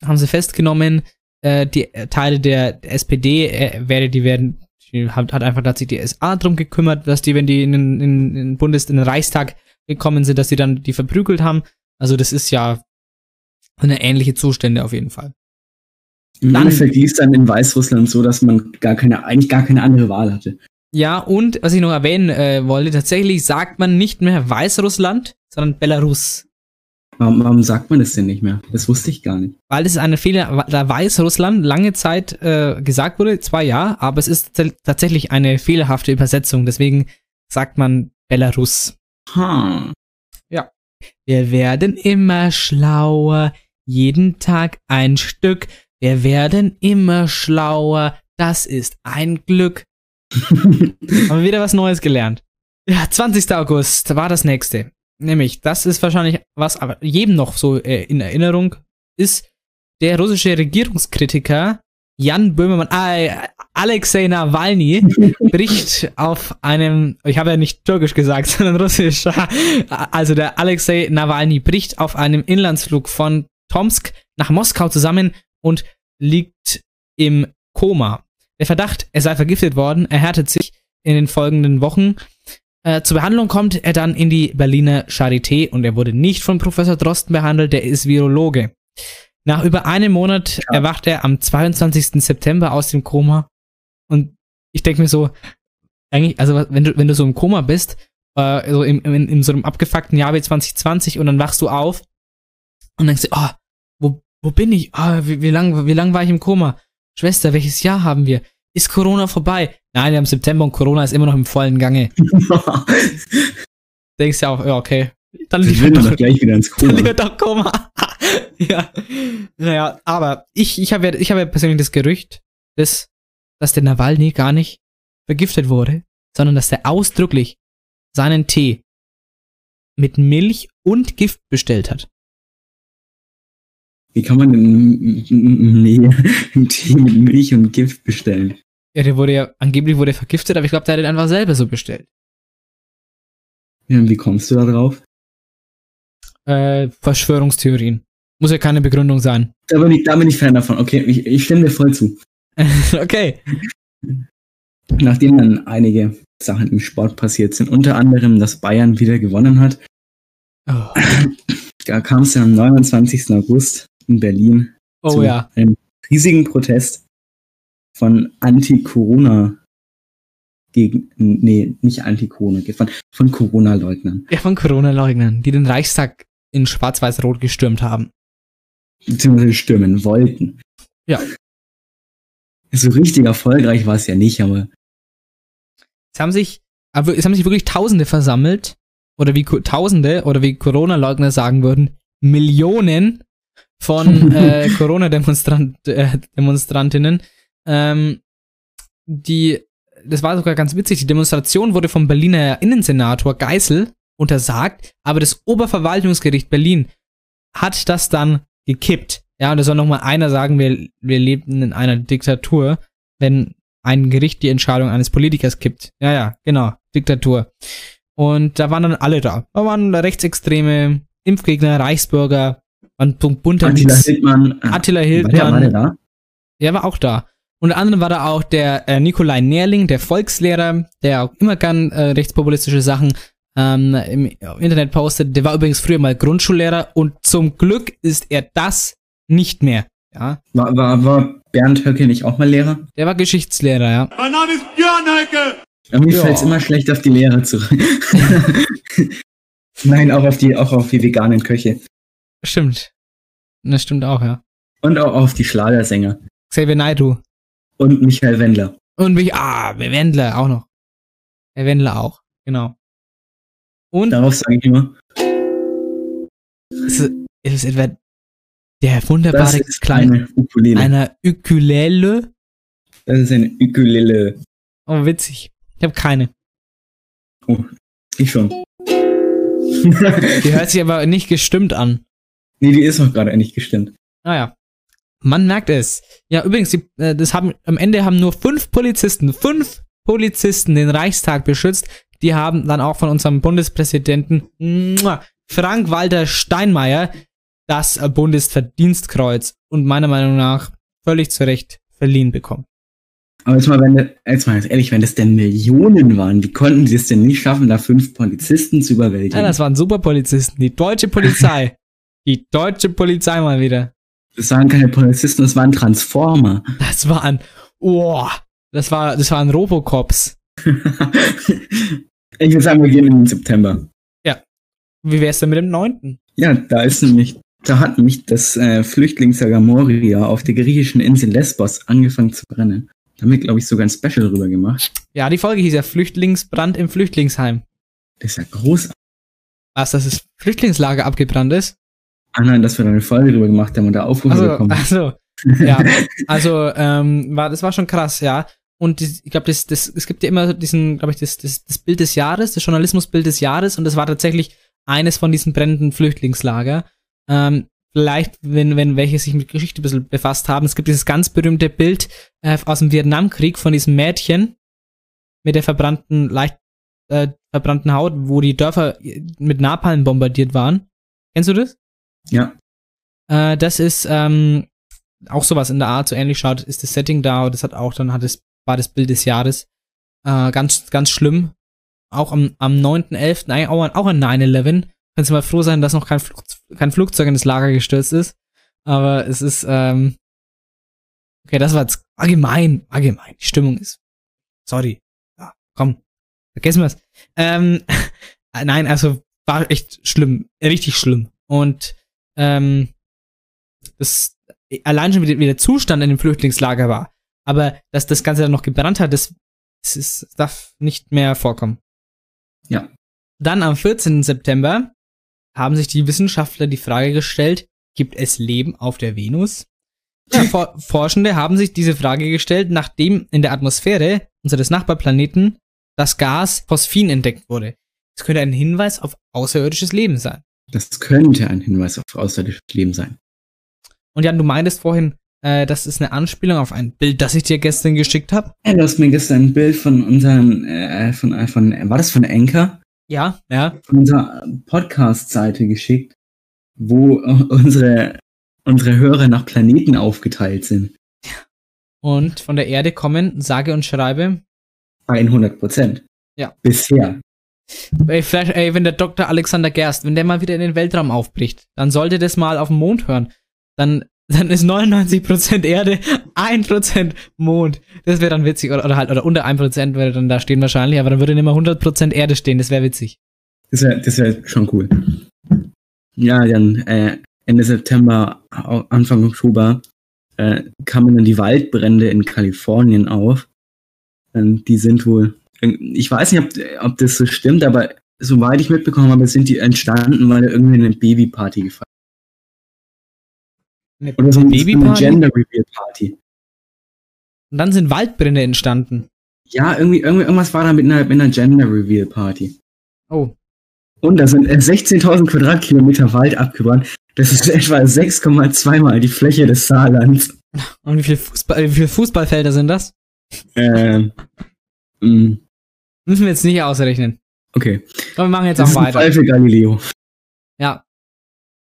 haben sie festgenommen, äh, die äh, Teile der, der SPD, äh, werde, die werden, die hat, hat einfach, sich die SA drum gekümmert, dass die, wenn die in den, in, den Bundes, in den Reichstag gekommen sind, dass sie dann die verprügelt haben. Also das ist ja eine ähnliche Zustände auf jeden Fall. Im Dann- Endeffekt lief es dann in Weißrussland so, dass man gar keine, eigentlich gar keine andere Wahl hatte. Ja, und was ich noch erwähnen äh, wollte, tatsächlich sagt man nicht mehr Weißrussland, sondern Belarus. Warum, warum sagt man das denn nicht mehr? Das wusste ich gar nicht. Weil es eine Fehler, da Weißrussland lange Zeit äh, gesagt wurde, zwar ja, aber es ist tats- tatsächlich eine fehlerhafte Übersetzung, deswegen sagt man Belarus. Ha. Wir werden immer schlauer, jeden Tag ein Stück. Wir werden immer schlauer, das ist ein Glück. Haben wir wieder was Neues gelernt. Ja, 20. August war das nächste. Nämlich, das ist wahrscheinlich was, aber jedem noch so äh, in Erinnerung ist, der russische Regierungskritiker Jan Böhmermann, äh, Alexei Nawalny bricht auf einem, ich habe ja nicht türkisch gesagt, sondern russisch, also der Alexei Nawalny bricht auf einem Inlandsflug von Tomsk nach Moskau zusammen und liegt im Koma. Der Verdacht, er sei vergiftet worden, erhärtet sich in den folgenden Wochen. Äh, zur Behandlung kommt er dann in die Berliner Charité und er wurde nicht von Professor Drosten behandelt, der ist Virologe. Nach über einem Monat erwacht er am 22. September aus dem Koma und ich denke mir so, eigentlich, also wenn du, wenn du so im Koma bist, äh, so im, in, in so einem abgefuckten Jahr wie 2020 und dann wachst du auf und denkst dir, oh, wo, wo bin ich? Ah, wie, wie lang, wie lang war ich im Koma? Schwester, welches Jahr haben wir? Ist Corona vorbei? Nein, wir haben September und Corona ist immer noch im vollen Gange. Denkst ja auch, ja, okay. Dann Ich lieber doch, doch gleich wieder ins dann Koma. lieber doch Koma. ja. Naja, aber ich, ich habe ja, ich habe ja persönlich das Gerücht, dass, dass der Nawalny gar nicht vergiftet wurde, sondern dass der ausdrücklich seinen Tee mit Milch und Gift bestellt hat. Wie kann man denn nee, einen Tee mit Milch und Gift bestellen? Ja, der wurde ja, angeblich wurde er vergiftet, aber ich glaube, der hat den einfach selber so bestellt. Ja, wie kommst du da drauf? Äh, Verschwörungstheorien. Muss ja keine Begründung sein. Da bin ich, da bin ich Fan davon. Okay, ich, ich stimme dir voll zu. okay. Nachdem dann einige Sachen im Sport passiert sind, unter anderem, dass Bayern wieder gewonnen hat, Oh, da kam es am 29. August in Berlin oh zu ja. einem riesigen Protest von Anti-Corona gegen, nee, nicht Anti-Corona, von, von Corona-Leugnern. Ja, von Corona-Leugnern, die den Reichstag in Schwarz-Weiß-Rot gestürmt haben. Beziehungsweise stürmen wollten. Ja. So richtig erfolgreich war es ja nicht, aber Es haben sich, aber es haben sich wirklich Tausende versammelt oder wie Tausende oder wie Corona-Leugner sagen würden, Millionen von äh, Corona-Demonstrant, äh, Demonstrantinnen, ähm, die, das war sogar ganz witzig, die Demonstration wurde vom Berliner Innensenator Geisel untersagt, aber das Oberverwaltungsgericht Berlin hat das dann gekippt. Ja, und da soll nochmal einer sagen, wir, wir lebten in einer Diktatur, wenn ein Gericht die Entscheidung eines Politikers kippt. Ja, ja, genau, Diktatur. Und da waren dann alle da. Da waren Rechtsextreme, Impfgegner, Reichsbürger, ein bunter Attila Mix. Hildmann. äh, Attila War der, Hildmann. war der da? Er war auch da. Unter anderem war da auch der äh, Nikolai Nährling, der Volkslehrer, der auch immer gern äh, rechtspopulistische Sachen ähm, im Internet postet. Der war übrigens früher mal Grundschullehrer und zum Glück ist er das nicht mehr. Ja, War, war, war Bernd Höcke nicht auch mal Lehrer? der war Geschichtslehrer, ja. Irgendwie Ja. fällt es immer schlecht auf die Lehrer zurück. Nein, auch auf die, auch auf die veganen Köche. Stimmt. Das stimmt auch, ja. Und auch auf die Schlagersänger. Xavier Naidoo. Und Michael Wendler. Und mich, ah, Wendler auch noch. Der Wendler auch, genau. Und Darauf sage ich immer, ist, es- ist es etwa der das wunderbare ist kleine eine Ukulele. einer Ukulele. Das ist eine Ukulele. Oh, witzig. Ich habe keine. Oh, ich schon. Die hört sich aber nicht gestimmt an. Nee, die ist noch gerade nicht gestimmt. Naja. Man merkt es. Ja, übrigens, die, äh, das haben, am Ende haben nur fünf Polizisten, fünf Polizisten den Reichstag beschützt. Die haben dann auch von unserem Bundespräsidenten Frank-Walter Steinmeier das Bundesverdienstkreuz und meiner Meinung nach völlig zu Recht verliehen bekommen. Aber jetzt mal, wenn jetzt mal ehrlich, wenn das denn Millionen waren, wie konnten sie es denn nicht schaffen, da fünf Polizisten zu überwältigen? Ja, das waren super Polizisten. Die deutsche Polizei. die deutsche Polizei mal wieder. Das waren keine Polizisten, das waren Transformer. Das waren, oh, das war, das waren Robocops. ich würde sagen, wir gehen den September. Wie wär's denn mit dem neunten? Ja, da ist nämlich, da hat nämlich das äh, Flüchtlingslager Moria auf der griechischen Insel Lesbos angefangen zu brennen. Da haben wir, glaube ich, sogar ein Special drüber gemacht. Ja, die Folge hieß ja Flüchtlingsbrand im Flüchtlingsheim. Das ist ja großartig. Was, dass das Flüchtlingslager abgebrannt ist? Ah nein, dass wir da eine Folge drüber gemacht haben und da Aufrufe Also, bekommen. also, ja. Also, ähm, war, das war schon krass, ja. Und die, ich glaube, das, das, es gibt ja immer diesen, glaube ich, das, das, das Bild des Jahres, das Journalismusbild des Jahres, und das war tatsächlich eines von diesen brennenden Flüchtlingslager. Ähm, vielleicht, wenn, wenn welche sich mit Geschichte ein bisschen befasst haben, es gibt dieses ganz berühmte Bild äh, aus dem Vietnamkrieg von diesem Mädchen mit der verbrannten, leicht äh, verbrannten Haut, wo die Dörfer mit Napalm bombardiert waren. Kennst du das? Ja. Äh, das ist ähm, auch sowas in der Art, so ähnlich schaut, ist das Setting da und das hat auch dann hat es, war das Bild des Jahres. Äh, ganz, ganz schlimm. Auch am, am 9.11., eigentlich auch, an- auch an 9-11. Kannst du mal froh sein, dass noch kein, Flug, kein Flugzeug in das Lager gestürzt ist. Aber es ist, ähm, okay, das war jetzt allgemein, allgemein. Die Stimmung ist, sorry. Ja, komm, vergessen wir's. Ähm, nein, also war echt schlimm, richtig schlimm. Und ähm, das allein schon wie, der- wie der Zustand in dem Flüchtlingslager war. Aber dass das Ganze dann noch gebrannt hat, das, das, ist, darf nicht mehr vorkommen. Ja. Dann am 14. September haben sich die Wissenschaftler die Frage gestellt, gibt es Leben auf der Venus? Ja, For Forschende haben sich diese Frage gestellt, nachdem in der Atmosphäre unseres Nachbarplaneten das Gas Phosphin entdeckt wurde. Es könnte ein Hinweis auf außerirdisches Leben sein. Das könnte ein Hinweis auf außerirdisches Leben sein. Und Jan, du meintest vorhin, äh, das ist eine Anspielung auf ein Bild, das ich dir gestern geschickt habe. Ja, du hast mir gestern ein Bild von unseren, äh, von, äh, von, war das von Anchor? Ja, ja. Von unserer Podcast-Seite geschickt, wo unsere, unsere Hörer nach Planeten aufgeteilt sind. Und von der Erde kommen, sage und schreibe, 100 Prozent. Ja. Bisher. Ey, vielleicht, ey, wenn der Dr. Alexander Gerst, wenn der mal wieder in den Weltraum aufbricht, dann sollte das mal auf dem Mond hören. Dann, dann ist 99% Erde, 1% Mond. Das wäre dann witzig. Oder, oder halt, oder unter 1% würde dann da stehen wahrscheinlich, aber dann würde nicht mehr 100% Erde stehen. Das wäre witzig. Das wäre das wär schon cool. Ja, dann äh, Ende September, Anfang Oktober äh, kamen dann die Waldbrände in Kalifornien auf. Ähm, die sind wohl, ich weiß nicht, ob, ob das so stimmt, aber soweit ich mitbekommen habe, sind die entstanden, weil er irgendwie eine Babyparty gefeiert Eine Oder so eine, eine? Gender Reveal Party. Und dann sind Waldbrände entstanden. Ja, irgendwie, irgendwie irgendwas war da mit einer, mit einer Gender Reveal Party. Oh. Und da sind äh, 16.000 Quadratkilometer Wald abgebrannt. Das ist etwa 6,2 mal die Fläche des Saarlands. Und wie viele Fußball, wie viele Fußballfelder sind das? Ähm, mh, Müssen wir jetzt nicht ausrechnen. okay. Aber wir machen jetzt Das auch ist ein weiter. Fall für Galileo. Ja.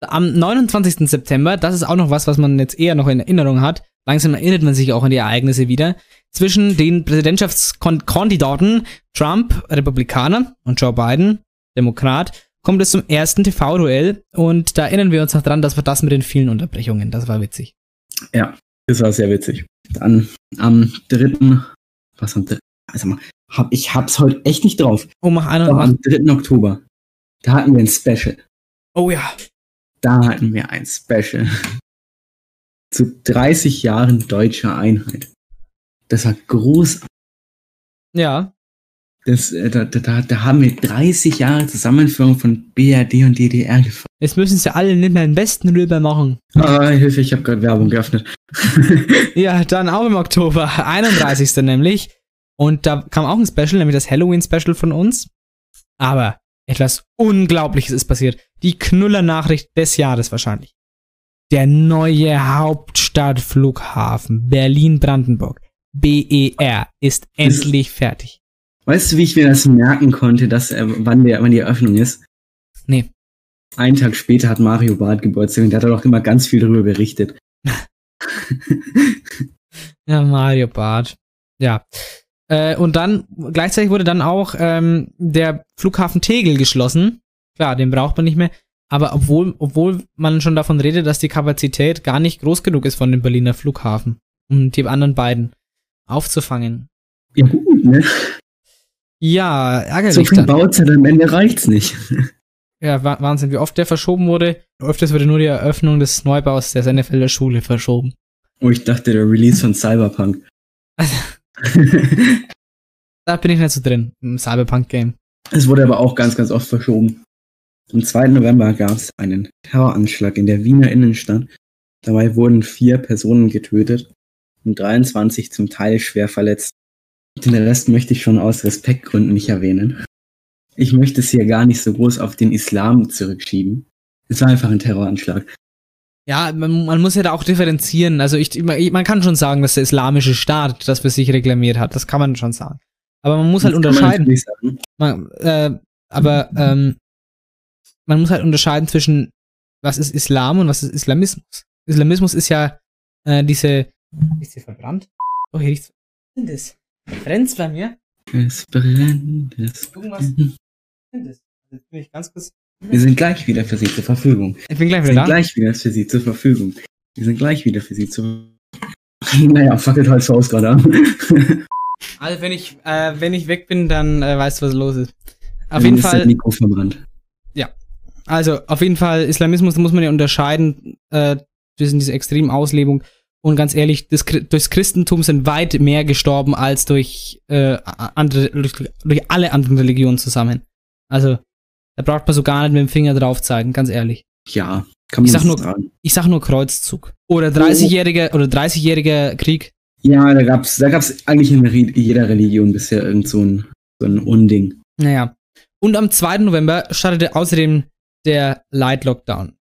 Am 29. September, das ist auch noch was, was man jetzt eher noch in Erinnerung hat. Langsam erinnert man sich auch an die Ereignisse wieder. Zwischen den Präsidentschaftskandidaten Trump, Republikaner, und Joe Biden, Demokrat, kommt es zum ersten TV-Duell. Und da erinnern wir uns noch dran, das war das mit den vielen Unterbrechungen. Das war witzig. Ja, das war sehr witzig. Dann am 3. Was am 3. Also mal, hab, ich hab's heute echt nicht drauf. Oh, mach einer Aber noch. am 3. Oktober, da hatten wir ein Special. Oh ja. Da hatten wir ein Special. Zu 30 Jahren deutscher Einheit. Das war groß. Ja. Das, äh, da, da, da, haben wir 30 Jahre Zusammenführung von BRD und DDR gefeiert. Jetzt müssen sie alle nicht mehr den besten rüber machen. Ah, Hilfe, ich habe gerade Werbung geöffnet. Ja, dann auch im Oktober, 31. nämlich. Und da kam auch ein Special, nämlich das Halloween-Special von uns. Aber etwas Unglaubliches ist passiert. Die Knuller-Nachricht des Jahres wahrscheinlich. Der neue Hauptstadtflughafen Berlin-Brandenburg, BER, ist endlich fertig. weißt du, wie ich mir das merken konnte, dass, äh, wann, der, wann die Eröffnung ist? Nee. Einen Tag später hat Mario Barth Geburtstag und der hat doch immer ganz viel darüber berichtet. Ja, Mario Bart. Ja. Äh, und dann, gleichzeitig wurde dann auch ähm, der Flughafen Tegel geschlossen. Klar, den braucht man nicht mehr. Aber obwohl, obwohl man schon davon redet, dass die Kapazität gar nicht groß genug ist von dem Berliner Flughafen, um die anderen beiden aufzufangen. Ja gut, ne? Ja, ärgerlich So viel dann. Bauzeit am Ende reicht's nicht. Ja, Wa- Wahnsinn, wie oft der verschoben wurde. Öfters wurde nur die Eröffnung des Neubaus der Sennefelder Schule verschoben. Oh, ich dachte, der Release von Cyberpunk. Da bin ich nicht so drin, im Cyberpunk-Game. Es wurde aber auch ganz, ganz oft verschoben. Am 2. November gab es einen Terroranschlag in der Wiener Innenstadt. Dabei wurden vier Personen getötet und 23 zum Teil schwer verletzt. Den Rest möchte ich schon aus Respektgründen nicht erwähnen. Ich möchte es hier gar nicht so groß auf den Islam zurückschieben. Es war einfach ein Terroranschlag. Ja, man, man muss ja da auch differenzieren. Also ich, man kann schon sagen, dass der islamische Staat das für sich reklamiert hat. Das kann man schon sagen. Aber man muss halt Das man unterscheiden. Man, äh, aber ähm, man muss halt unterscheiden zwischen was ist Islam und was ist Islamismus. Islamismus ist ja äh, diese. Ist hier verbrannt? Oh, hier riecht's. Was ist das? Brennt's bei mir? Es brennt, es Irgendwas. brennt. Was ist das? Jetzt bin ich ganz kurz. Wir sind gleich wieder für Sie zur Verfügung. Ich bin gleich Wir wieder sind da. gleich wieder für Sie zur Verfügung. Wir sind gleich wieder für Sie zur Naja, fackelt halt Haus gerade an. Also wenn ich, äh, wenn ich weg bin, dann äh, weißt du, was los ist. Auf Dann jeden ist Fall. Das Mikro verbrannt. Also, auf jeden Fall, Islamismus muss man ja unterscheiden äh, zwischen dieser extremen Auslebung. Und ganz ehrlich, das, durchs Christentum sind weit mehr gestorben als durch, äh, andere, durch, durch alle anderen Religionen zusammen. Also, da braucht man so gar nicht mit dem Finger drauf zeigen, ganz ehrlich. Ja, kann man Ich sag nur- sagen. Ich sag nur Kreuzzug. Oder 30-jähriger oder 30-jähriger Krieg. Ja, da gab's, da gab's eigentlich in jeder Religion bisher irgend so ein, so ein Unding. Naja. Und am 2. November startete außerdem der Light Lockdown.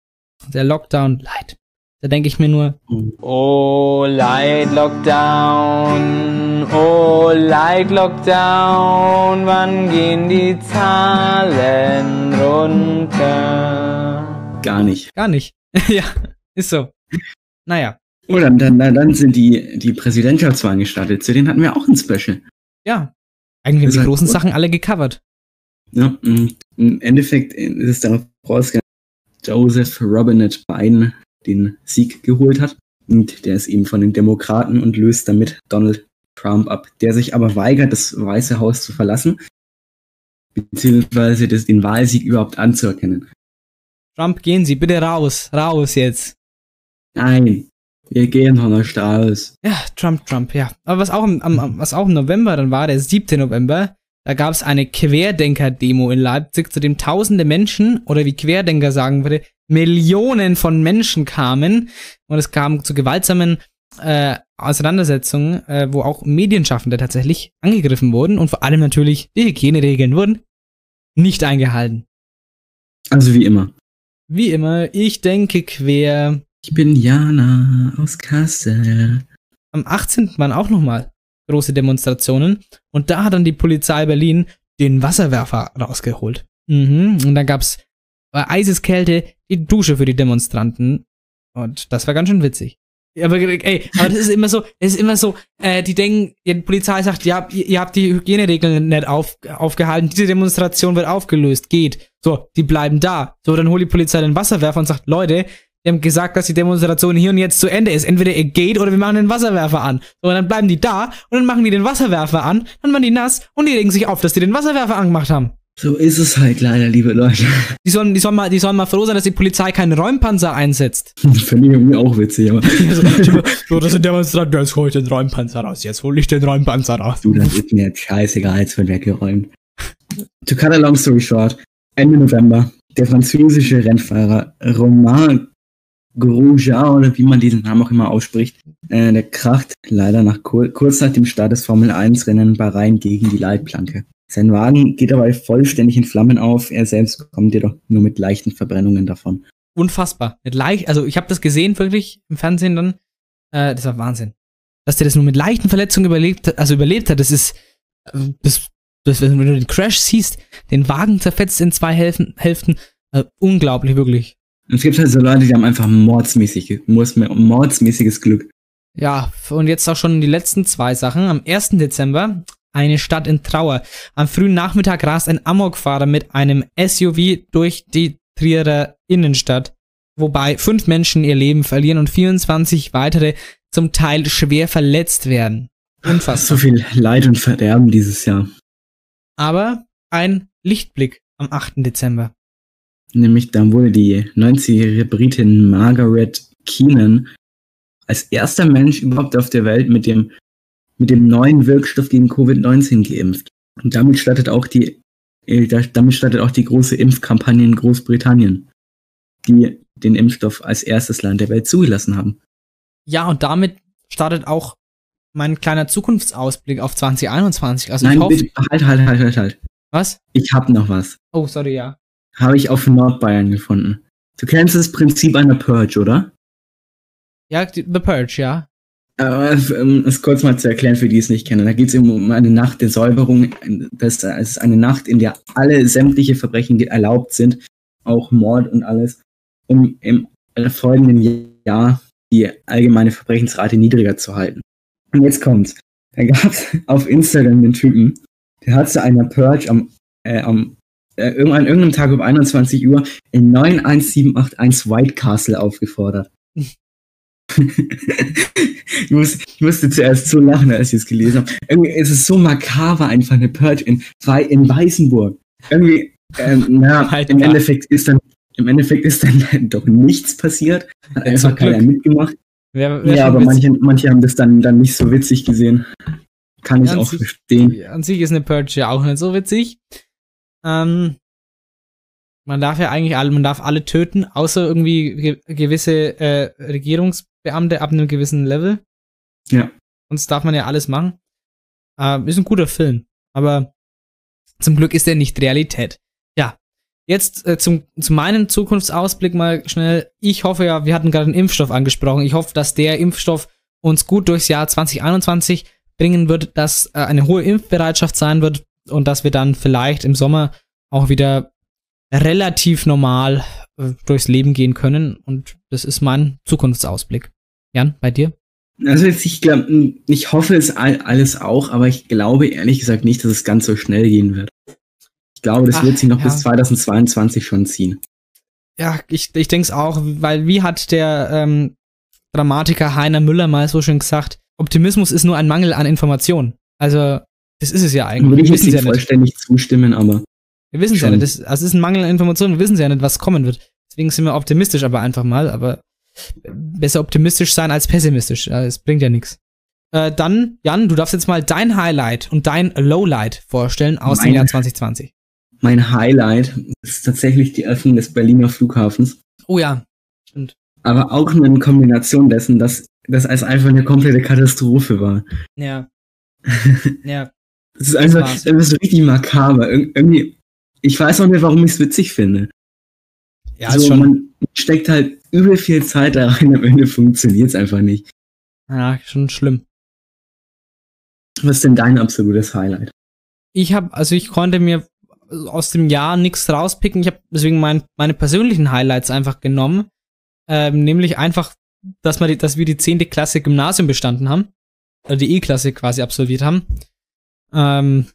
Der Lockdown Light. Da denke ich mir nur, Oh, Light Lockdown, oh, Light Lockdown, wann gehen die Zahlen runter? Gar nicht. gar nicht. ja, ist so. Naja. Oh, dann, dann, dann dann sind die, die Präsidentschaftswahlen gestartet. Zu denen hatten wir auch ein Special. Ja. Eigentlich haben die großen gut. Sachen alle gecovert. Ja, mh, Im Endeffekt ist es darauf rausgegangen, dass Joseph Robinette Biden den Sieg geholt hat. Und der ist eben von den Demokraten und löst damit Donald Trump ab, der sich aber weigert, das Weiße Haus zu verlassen, beziehungsweise das, den Wahlsieg überhaupt anzuerkennen. Trump, gehen Sie bitte raus. Raus jetzt. Nein, wir gehen von der Straße. Ja, Trump, Trump, ja. Aber was auch im, am, was auch im November dann war, der 7. November, Da gab es eine Querdenker-Demo in Leipzig, zu dem tausende Menschen, oder wie Querdenker sagen würde, Millionen von Menschen kamen. Und es kam zu gewaltsamen äh, Auseinandersetzungen, äh, wo auch Medienschaffende tatsächlich angegriffen wurden. Und vor allem natürlich die Hygieneregeln wurden nicht eingehalten. Also wie immer. Wie immer, ich denke quer. Ich bin Jana aus Kassel. Am 18. waren auch nochmal große Demonstrationen. Und da hat dann die Polizei Berlin den Wasserwerfer rausgeholt. Mhm. Und dann gab's bei Eiseskälte die Dusche für die Demonstranten. Und das war ganz schön witzig. Aber ey, aber das ist immer so, es ist immer so, äh, die denken, die Polizei sagt, ja, ihr, habt die Hygieneregeln nicht auf, aufgehalten, diese Demonstration wird aufgelöst, geht. So, die bleiben da. So, dann holt die Polizei den Wasserwerfer und sagt, Leute, wir haben gesagt, dass die Demonstration hier und jetzt zu Ende ist. Entweder ihr geht oder wir machen den Wasserwerfer an. So, und dann bleiben die da und dann machen die den Wasserwerfer an, dann waren die nass und die regen sich auf, dass die den Wasserwerfer angemacht haben. So ist es halt leider, liebe Leute. Die sollen, die sollen, mal, die sollen mal froh sein, dass die Polizei keinen Räumpanzer einsetzt. Finde ich irgendwie auch witzig, aber. so, das sind Demonstranten, jetzt hol ich den Räumpanzer raus, jetzt hol ich den Räumpanzer raus. Du, das ist mir jetzt scheißegal, jetzt wird weggeräumt. To cut a long story short, Ende November, der französische Rennfahrer Romain Grosjean oder wie man diesen Namen auch immer ausspricht, äh, der kracht leider nach kur kurz nach dem Start des Formel 1 Rennen Bahrain gegen die Leitplanke. Sein Wagen geht dabei vollständig in Flammen auf, er selbst kommt jedoch nur mit leichten Verbrennungen davon. Unfassbar. Mit leicht, also ich habe das gesehen wirklich im Fernsehen dann. Äh, das war Wahnsinn. Dass der das nur mit leichten Verletzungen überlebt, also überlebt hat, das ist, äh, das, das, wenn du den Crash siehst, den Wagen zerfetzt in zwei Hälften, Hälften äh, unglaublich, wirklich. Und es gibt halt so Leute, die haben einfach mordsmäßig, mordsmäßiges Glück. Ja, und jetzt auch schon die letzten zwei Sachen. Am 1. Dezember eine Stadt in Trauer. Am frühen Nachmittag rast ein Amokfahrer mit einem SUV durch die Trierer Innenstadt, wobei fünf Menschen ihr Leben verlieren und 24 weitere zum Teil schwer verletzt werden. Unfassbar. So viel Leid und Verderben dieses Jahr. Aber ein Lichtblick am 8. Dezember. Nämlich dann wurde die 90-jährige Britin Margaret Keenan als erster Mensch überhaupt auf der Welt mit dem mit dem neuen Wirkstoff gegen Covid-19 geimpft. Und damit startet auch die, äh, damit startet auch die große Impfkampagne in Großbritannien, die den Impfstoff als erstes Land der Welt zugelassen haben. Ja, und damit startet auch mein kleiner Zukunftsausblick auf 2021. Also Nein, ich hoffe, bitte, halt, halt, halt, halt, halt. Was? Ich hab noch was. Oh, sorry, ja. Habe ich auf Nordbayern gefunden. Du kennst das Prinzip einer Purge, oder? Ja, The Purge, ja. Äh, um es kurz mal zu erklären, für die es nicht kennen. Da geht es um eine Nacht der Säuberung. Das ist eine Nacht, in der alle sämtliche Verbrechen erlaubt sind, auch Mord und alles, um im folgenden Jahr die allgemeine Verbrechensrate niedriger zu halten. Und jetzt kommt's. Da gab es auf Instagram den Typen, der hat zu einer Purge am, äh, am äh, an irgendeinem Tag um 21 Uhr in 91781 White Castle aufgefordert. Ich, muss, ich, musste zuerst so lachen, als ich es gelesen habe. Irgendwie ist es so makaber, einfach eine Purge in, in Weißenburg. Irgendwie, ähm, na, halt im Endeffekt ist dann, im Endeffekt ist dann doch nichts passiert. Hat einfach keiner mitgemacht. Wer, wer ja, aber manche, manche haben das dann, dann nicht so witzig gesehen. Kann ja, ich auch sich, verstehen. An sich ist eine Purge ja auch nicht so witzig. Ähm, man darf ja eigentlich alle, man darf alle töten, außer irgendwie ge gewisse äh, Regierungsbeamte ab einem gewissen Level. Ja. Sonst darf man ja alles machen. Äh, ist ein guter Film, aber zum Glück ist er nicht Realität. Ja. Jetzt äh, zum, zu meinem Zukunftsausblick mal schnell. Ich hoffe ja, wir hatten gerade einen Impfstoff angesprochen. Ich hoffe, dass der Impfstoff uns gut durchs Jahr 2021 bringen wird, dass äh, eine hohe Impfbereitschaft sein wird und dass wir dann vielleicht im Sommer auch wieder relativ normal äh, durchs Leben gehen können. Und das ist mein Zukunftsausblick. Jan, bei dir? Also ich glaube, ich hoffe es alles auch, aber ich glaube ehrlich gesagt nicht, dass es ganz so schnell gehen wird. Ich glaube, das Ach, wird sich noch ja. bis 2022 schon ziehen. Ja, ich, ich denke es auch, weil wie hat der ähm, Dramatiker Heiner Müller mal so schön gesagt, Optimismus ist nur ein Mangel an Informationen. Also, das ist es ja eigentlich. Würde ich jetzt nicht vollständig zustimmen, aber. Wir wissen es ja nicht. Das, also es ist ein Mangel an Informationen. Wir wissen ja nicht, was kommen wird. Deswegen sind wir optimistisch, aber einfach mal. Aber besser optimistisch sein als pessimistisch. Es bringt ja nichts. äh, dann, Jan, du darfst jetzt mal dein Highlight und dein Lowlight vorstellen aus dem Mein- Jahr 2020. Mein Highlight ist tatsächlich die Öffnung des Berliner Flughafens. Oh ja. Aber auch nur in Kombination dessen, dass das als einfach eine komplette Katastrophe war. Ja. ja. Das ist einfach, das ist so richtig makaber. Ir irgendwie, ich weiß auch nicht, warum ich es witzig finde. Ja, so, ist schon. Man steckt halt übel viel Zeit da rein, am Ende funktioniert es einfach nicht. Ja, schon schlimm. Was ist denn dein absolutes Highlight? Ich habe, also ich konnte mir aus dem Jahr nichts rauspicken. Ich habe deswegen mein, meine persönlichen Highlights einfach genommen. Ähm, nämlich einfach, dass, wir die, dass wir die 10. Klasse Gymnasium bestanden haben. Oder die E-Klasse quasi absolviert haben. Ähm,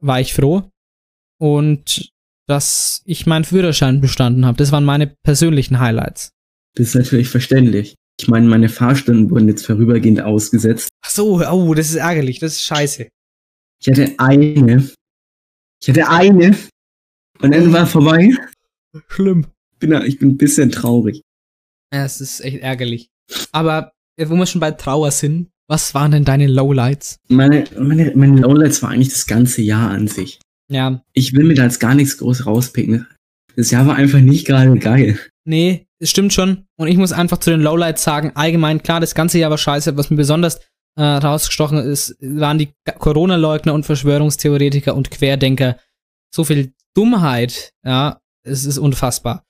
war ich froh. Und dass ich meinen Führerschein bestanden habe. Das waren meine persönlichen Highlights. Das ist natürlich verständlich. Ich meine, meine Fahrstunden wurden jetzt vorübergehend ausgesetzt. Ach so, oh, das ist ärgerlich, das ist scheiße. Ich hatte eine. Ich hatte eine. Und dann war vorbei. Schlimm. Bin, ich bin ein bisschen traurig. Ja, es ist echt ärgerlich. Aber wo wir schon bei Trauer sind, was waren denn deine Lowlights? Meine, meine, meine Lowlights war eigentlich das ganze Jahr an sich. Ja, Ich will mir da jetzt gar nichts groß rauspicken. Das Jahr war einfach nicht gerade geil. nee, es stimmt schon. Und ich muss einfach zu den Lowlights sagen, allgemein, klar, das ganze Jahr war scheiße. Was mir besonders äh, rausgestochen ist, waren die Corona-Leugner und Verschwörungstheoretiker und Querdenker. So viel Dummheit, ja, es ist unfassbar.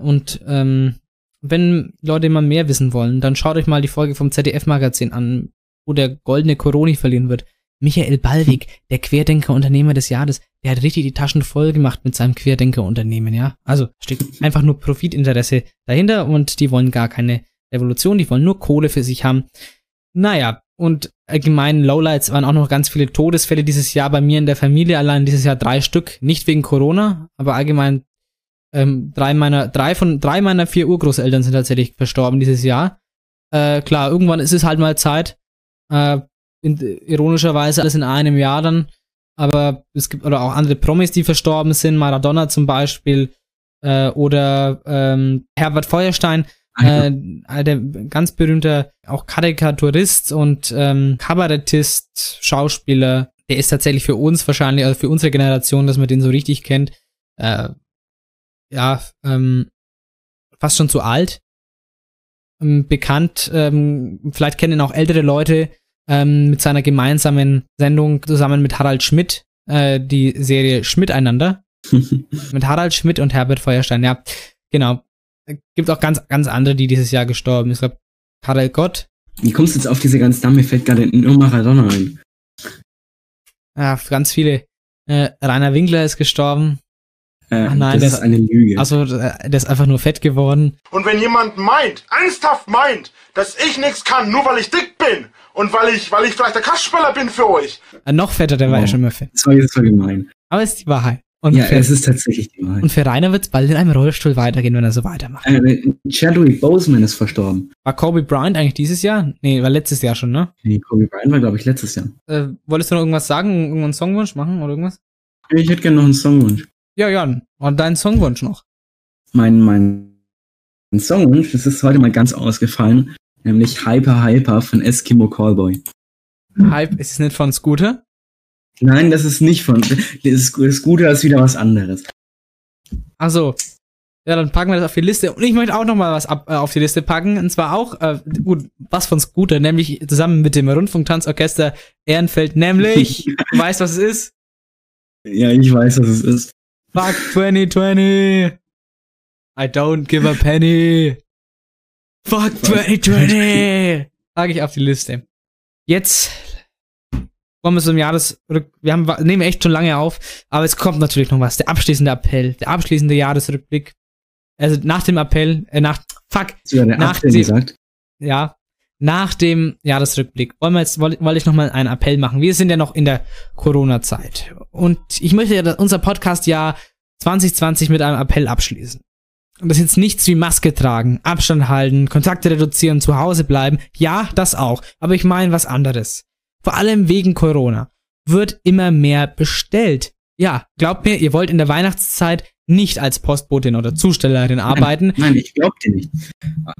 Und ähm, wenn Leute mal mehr wissen wollen, dann schaut euch mal die Folge vom ZDF-Magazin an, wo der goldene Coroni verliehen wird. Michael Ballweg, der Querdenker-Unternehmer des Jahres, der hat richtig die Taschen voll gemacht mit seinem Querdenker-Unternehmen, ja. Also steckt einfach nur Profitinteresse dahinter und die wollen gar keine Revolution, die wollen nur Kohle für sich haben. Naja, und allgemein Lowlights waren auch noch ganz viele Todesfälle dieses Jahr bei mir in der Familie, allein dieses Jahr drei Stück, nicht wegen Corona, aber allgemein ähm, drei meiner, drei von, drei meiner vier Urgroßeltern sind tatsächlich verstorben dieses Jahr. Äh, klar, irgendwann ist es halt mal Zeit, äh, in, ironischerweise alles in einem Jahr dann, aber es gibt oder auch andere Promis, die verstorben sind, Maradona zum Beispiel, äh, oder ähm, Herbert Feuerstein, äh, der ganz berühmter auch Karikaturist und ähm, Kabarettist, Schauspieler, der ist tatsächlich für uns wahrscheinlich, also für unsere Generation, dass man den so richtig kennt, äh, ja, ähm, fast schon zu alt. Ähm, bekannt, ähm, vielleicht kennen ihn auch ältere Leute ähm, mit seiner gemeinsamen Sendung zusammen mit Harald Schmidt, äh, die Serie Schmidt einander. mit Harald Schmidt und Herbert Feuerstein, ja, genau. Gibt auch ganz, ganz andere, die dieses Jahr gestorben sind. Ich glaube, Karel Gott, Wie kommst du jetzt auf diese ganzen Namen? Mir fällt gerade nur Maradona ein. ja, ganz viele. Äh, Rainer Winkler ist gestorben. Äh, Ach nein, das das- ist eine Lüge. Also, äh, der ist einfach nur fett geworden. Und wenn jemand meint, ernsthaft meint, dass ich nichts kann, nur weil ich dick bin und weil ich, weil ich vielleicht der Kastspeller bin für euch, Äh, noch fetter, der war ja Oh. schon immer fett. das war jetzt so gemein. Aber es ist die Wahrheit. Und, ja, für, es ist tatsächlich die Wahrheit. und für Rainer wird es bald in einem Rollstuhl weitergehen, wenn er so weitermacht. Äh, Chadwick Boseman ist verstorben. War Kobe Bryant eigentlich dieses Jahr? Nee, war letztes Jahr schon, ne? Nee, Kobe Bryant war, glaube ich, letztes Jahr. Äh, wolltest du noch irgendwas sagen? Irgendeinen Songwunsch machen oder irgendwas? Ich hätte gerne noch einen Songwunsch. Ja, Jan. Und deinen Songwunsch noch. Mein, mein Songwunsch, das ist heute mal ganz ausgefallen, nämlich Hyper Hyper von Eskimo Callboy. Hype, ist es nicht von Scooter? Nein, das ist nicht von. Das, Gute ist wieder was anderes. Ach so. Ja, dann packen wir das auf die Liste. Und ich möchte auch noch mal was ab, äh, auf die Liste packen. Und zwar auch, äh, gut, was von Scooter, nämlich zusammen mit dem Rundfunktanzorchester Ehrenfeld, nämlich, du weißt, was es ist? Ja, ich weiß, was es ist. Fuck 2020. I don't give a penny. Fuck 2020. Sag ich auf die Liste. Jetzt kommen wir zum Jahresrück... Wir haben, nehmen echt schon lange auf, aber es kommt natürlich noch was. Der abschließende Appell, der abschließende Jahresrückblick. Also nach dem Appell, äh, nach... Fuck, Hast du Nach dem- gesagt? ja. Nach dem Jahresrückblick wollen wir jetzt, wollte ich nochmal einen Appell machen. Wir sind ja noch in der Corona-Zeit. Und ich möchte ja unser Podcast-Jahr 2020 mit einem Appell abschließen. Und das ist jetzt nichts wie Maske tragen, Abstand halten, Kontakte reduzieren, zu Hause bleiben. Ja, das auch. Aber ich meine was anderes. Vor allem wegen Corona wird immer mehr bestellt. Ja, glaubt mir, ihr wollt in der Weihnachtszeit nicht als Postbotin oder Zustellerin arbeiten. Nein, ich glaub dir nicht.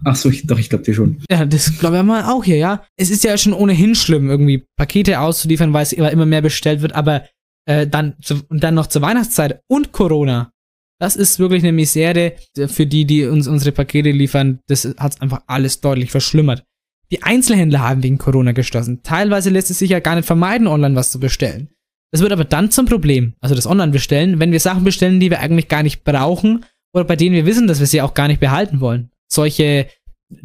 Ach so, ich, doch, ich glaub dir schon. Ja, das glaube ich mal auch hier, ja. Es ist ja schon ohnehin schlimm, irgendwie Pakete auszuliefern, weil es immer, mehr bestellt wird, aber äh, dann, zu, dann noch zur Weihnachtszeit und Corona. Das ist wirklich eine Misere für die, die uns unsere Pakete liefern. Das hat einfach alles deutlich verschlimmert. Die Einzelhändler haben wegen Corona geschlossen. Teilweise lässt es sich ja gar nicht vermeiden, online was zu bestellen. Das wird aber dann zum Problem, also das Online-Bestellen, wenn wir Sachen bestellen, die wir eigentlich gar nicht brauchen oder bei denen wir wissen, dass wir sie auch gar nicht behalten wollen. Solche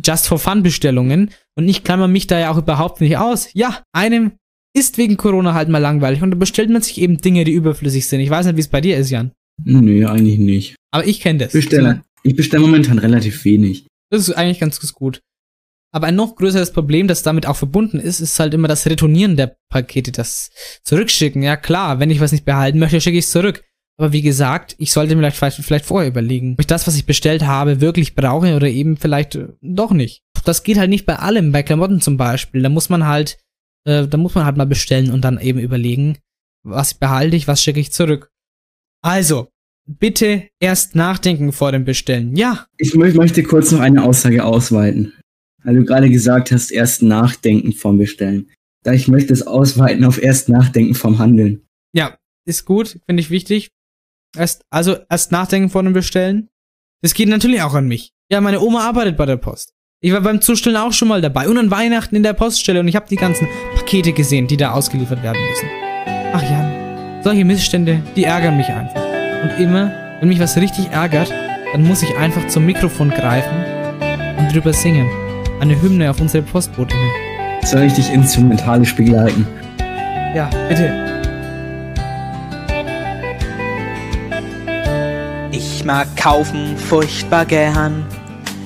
Just-for-Fun-Bestellungen. Und ich klammer mich da ja auch überhaupt nicht aus. Ja, einem ist wegen Corona halt mal langweilig und dann bestellt man sich eben Dinge, die überflüssig sind. Ich weiß nicht, wie es bei dir ist, Jan. Nö, eigentlich nicht. Aber ich kenne das. Bestelle. Ich bestelle momentan relativ wenig. Das ist eigentlich ganz gut. Aber ein noch größeres Problem, das damit auch verbunden ist, ist halt immer das Retournieren der Pakete, das Zurückschicken. Ja klar, wenn ich was nicht behalten möchte, schicke ich es zurück. Aber wie gesagt, ich sollte mir vielleicht, vielleicht vorher überlegen, ob ich das, was ich bestellt habe, wirklich brauche oder eben vielleicht äh, doch nicht. Das geht halt nicht bei allem, bei Klamotten zum Beispiel. Da muss man halt, äh, da muss man halt mal bestellen und dann eben überlegen, was behalte ich, was schicke ich zurück. Also, bitte erst nachdenken vor dem Bestellen. Ja. Ich möchte kurz noch eine Aussage ausweiten weil du gerade gesagt hast, erst nachdenken vom Bestellen. Da ich möchte es ausweiten auf erst nachdenken vom Handeln. Ja, ist gut, finde ich wichtig. Erst, also erst nachdenken vor dem Bestellen. Das geht natürlich auch an mich. Ja, meine Oma arbeitet bei der Post. Ich war beim Zustellen auch schon mal dabei und an Weihnachten in der Poststelle und ich habe die ganzen Pakete gesehen, die da ausgeliefert werden müssen. Ach ja, solche Missstände, die ärgern mich einfach. Und immer, wenn mich was richtig ärgert, dann muss ich einfach zum Mikrofon greifen und drüber singen eine Hymne auf unsere Postbotin. Soll ich dich instrumentalisch begleiten? Ja, bitte. Ich mag kaufen furchtbar gern,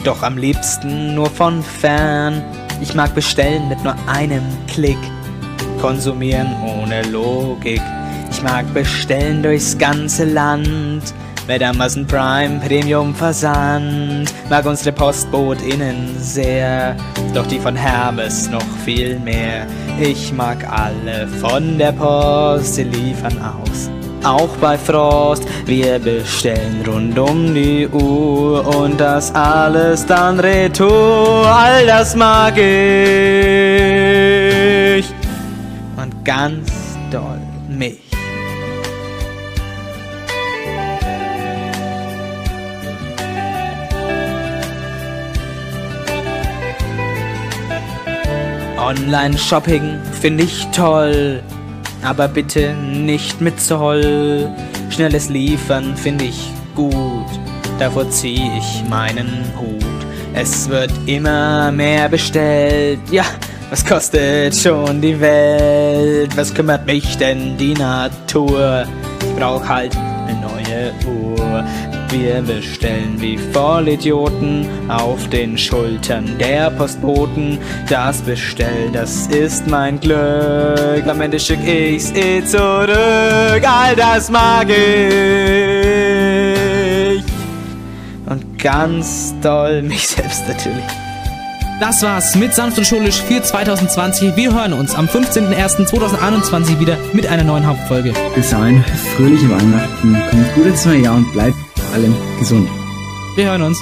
doch am liebsten nur von fern. Ich mag bestellen mit nur einem Klick, konsumieren ohne Logik. Ich mag bestellen durchs ganze Land mit Amazon Prime Premium Versand. Mag unsere PostbotInnen sehr, doch die von Hermes noch viel mehr. Ich mag alle von der Post, sie liefern aus. Auch bei Frost, wir bestellen rund um die Uhr und das alles dann retour. All das mag ich und ganz doll Online-Shopping finde ich toll, aber bitte nicht mit Zoll. Schnelles Liefern finde ich gut, davor zieh ich meinen Hut. Es wird immer mehr bestellt, ja, was kostet schon die Welt? Was kümmert mich denn die Natur? Ich brauch halt eine neue Uhr. Wir bestellen wie Vollidioten auf den Schultern der Postboten. Das Bestell, das ist mein Glück. Am Ende schick ich's eh zurück. All das mag ich. Und ganz doll mich selbst natürlich. Das war's mit Sanft und Schulisch für 2020. Wir hören uns am 15.01.2021 wieder mit einer neuen Hauptfolge. Bis dahin, fröhliche Weihnachten, kommt gut ins neue Jahr und bleibt allem gesund. Wir hören uns.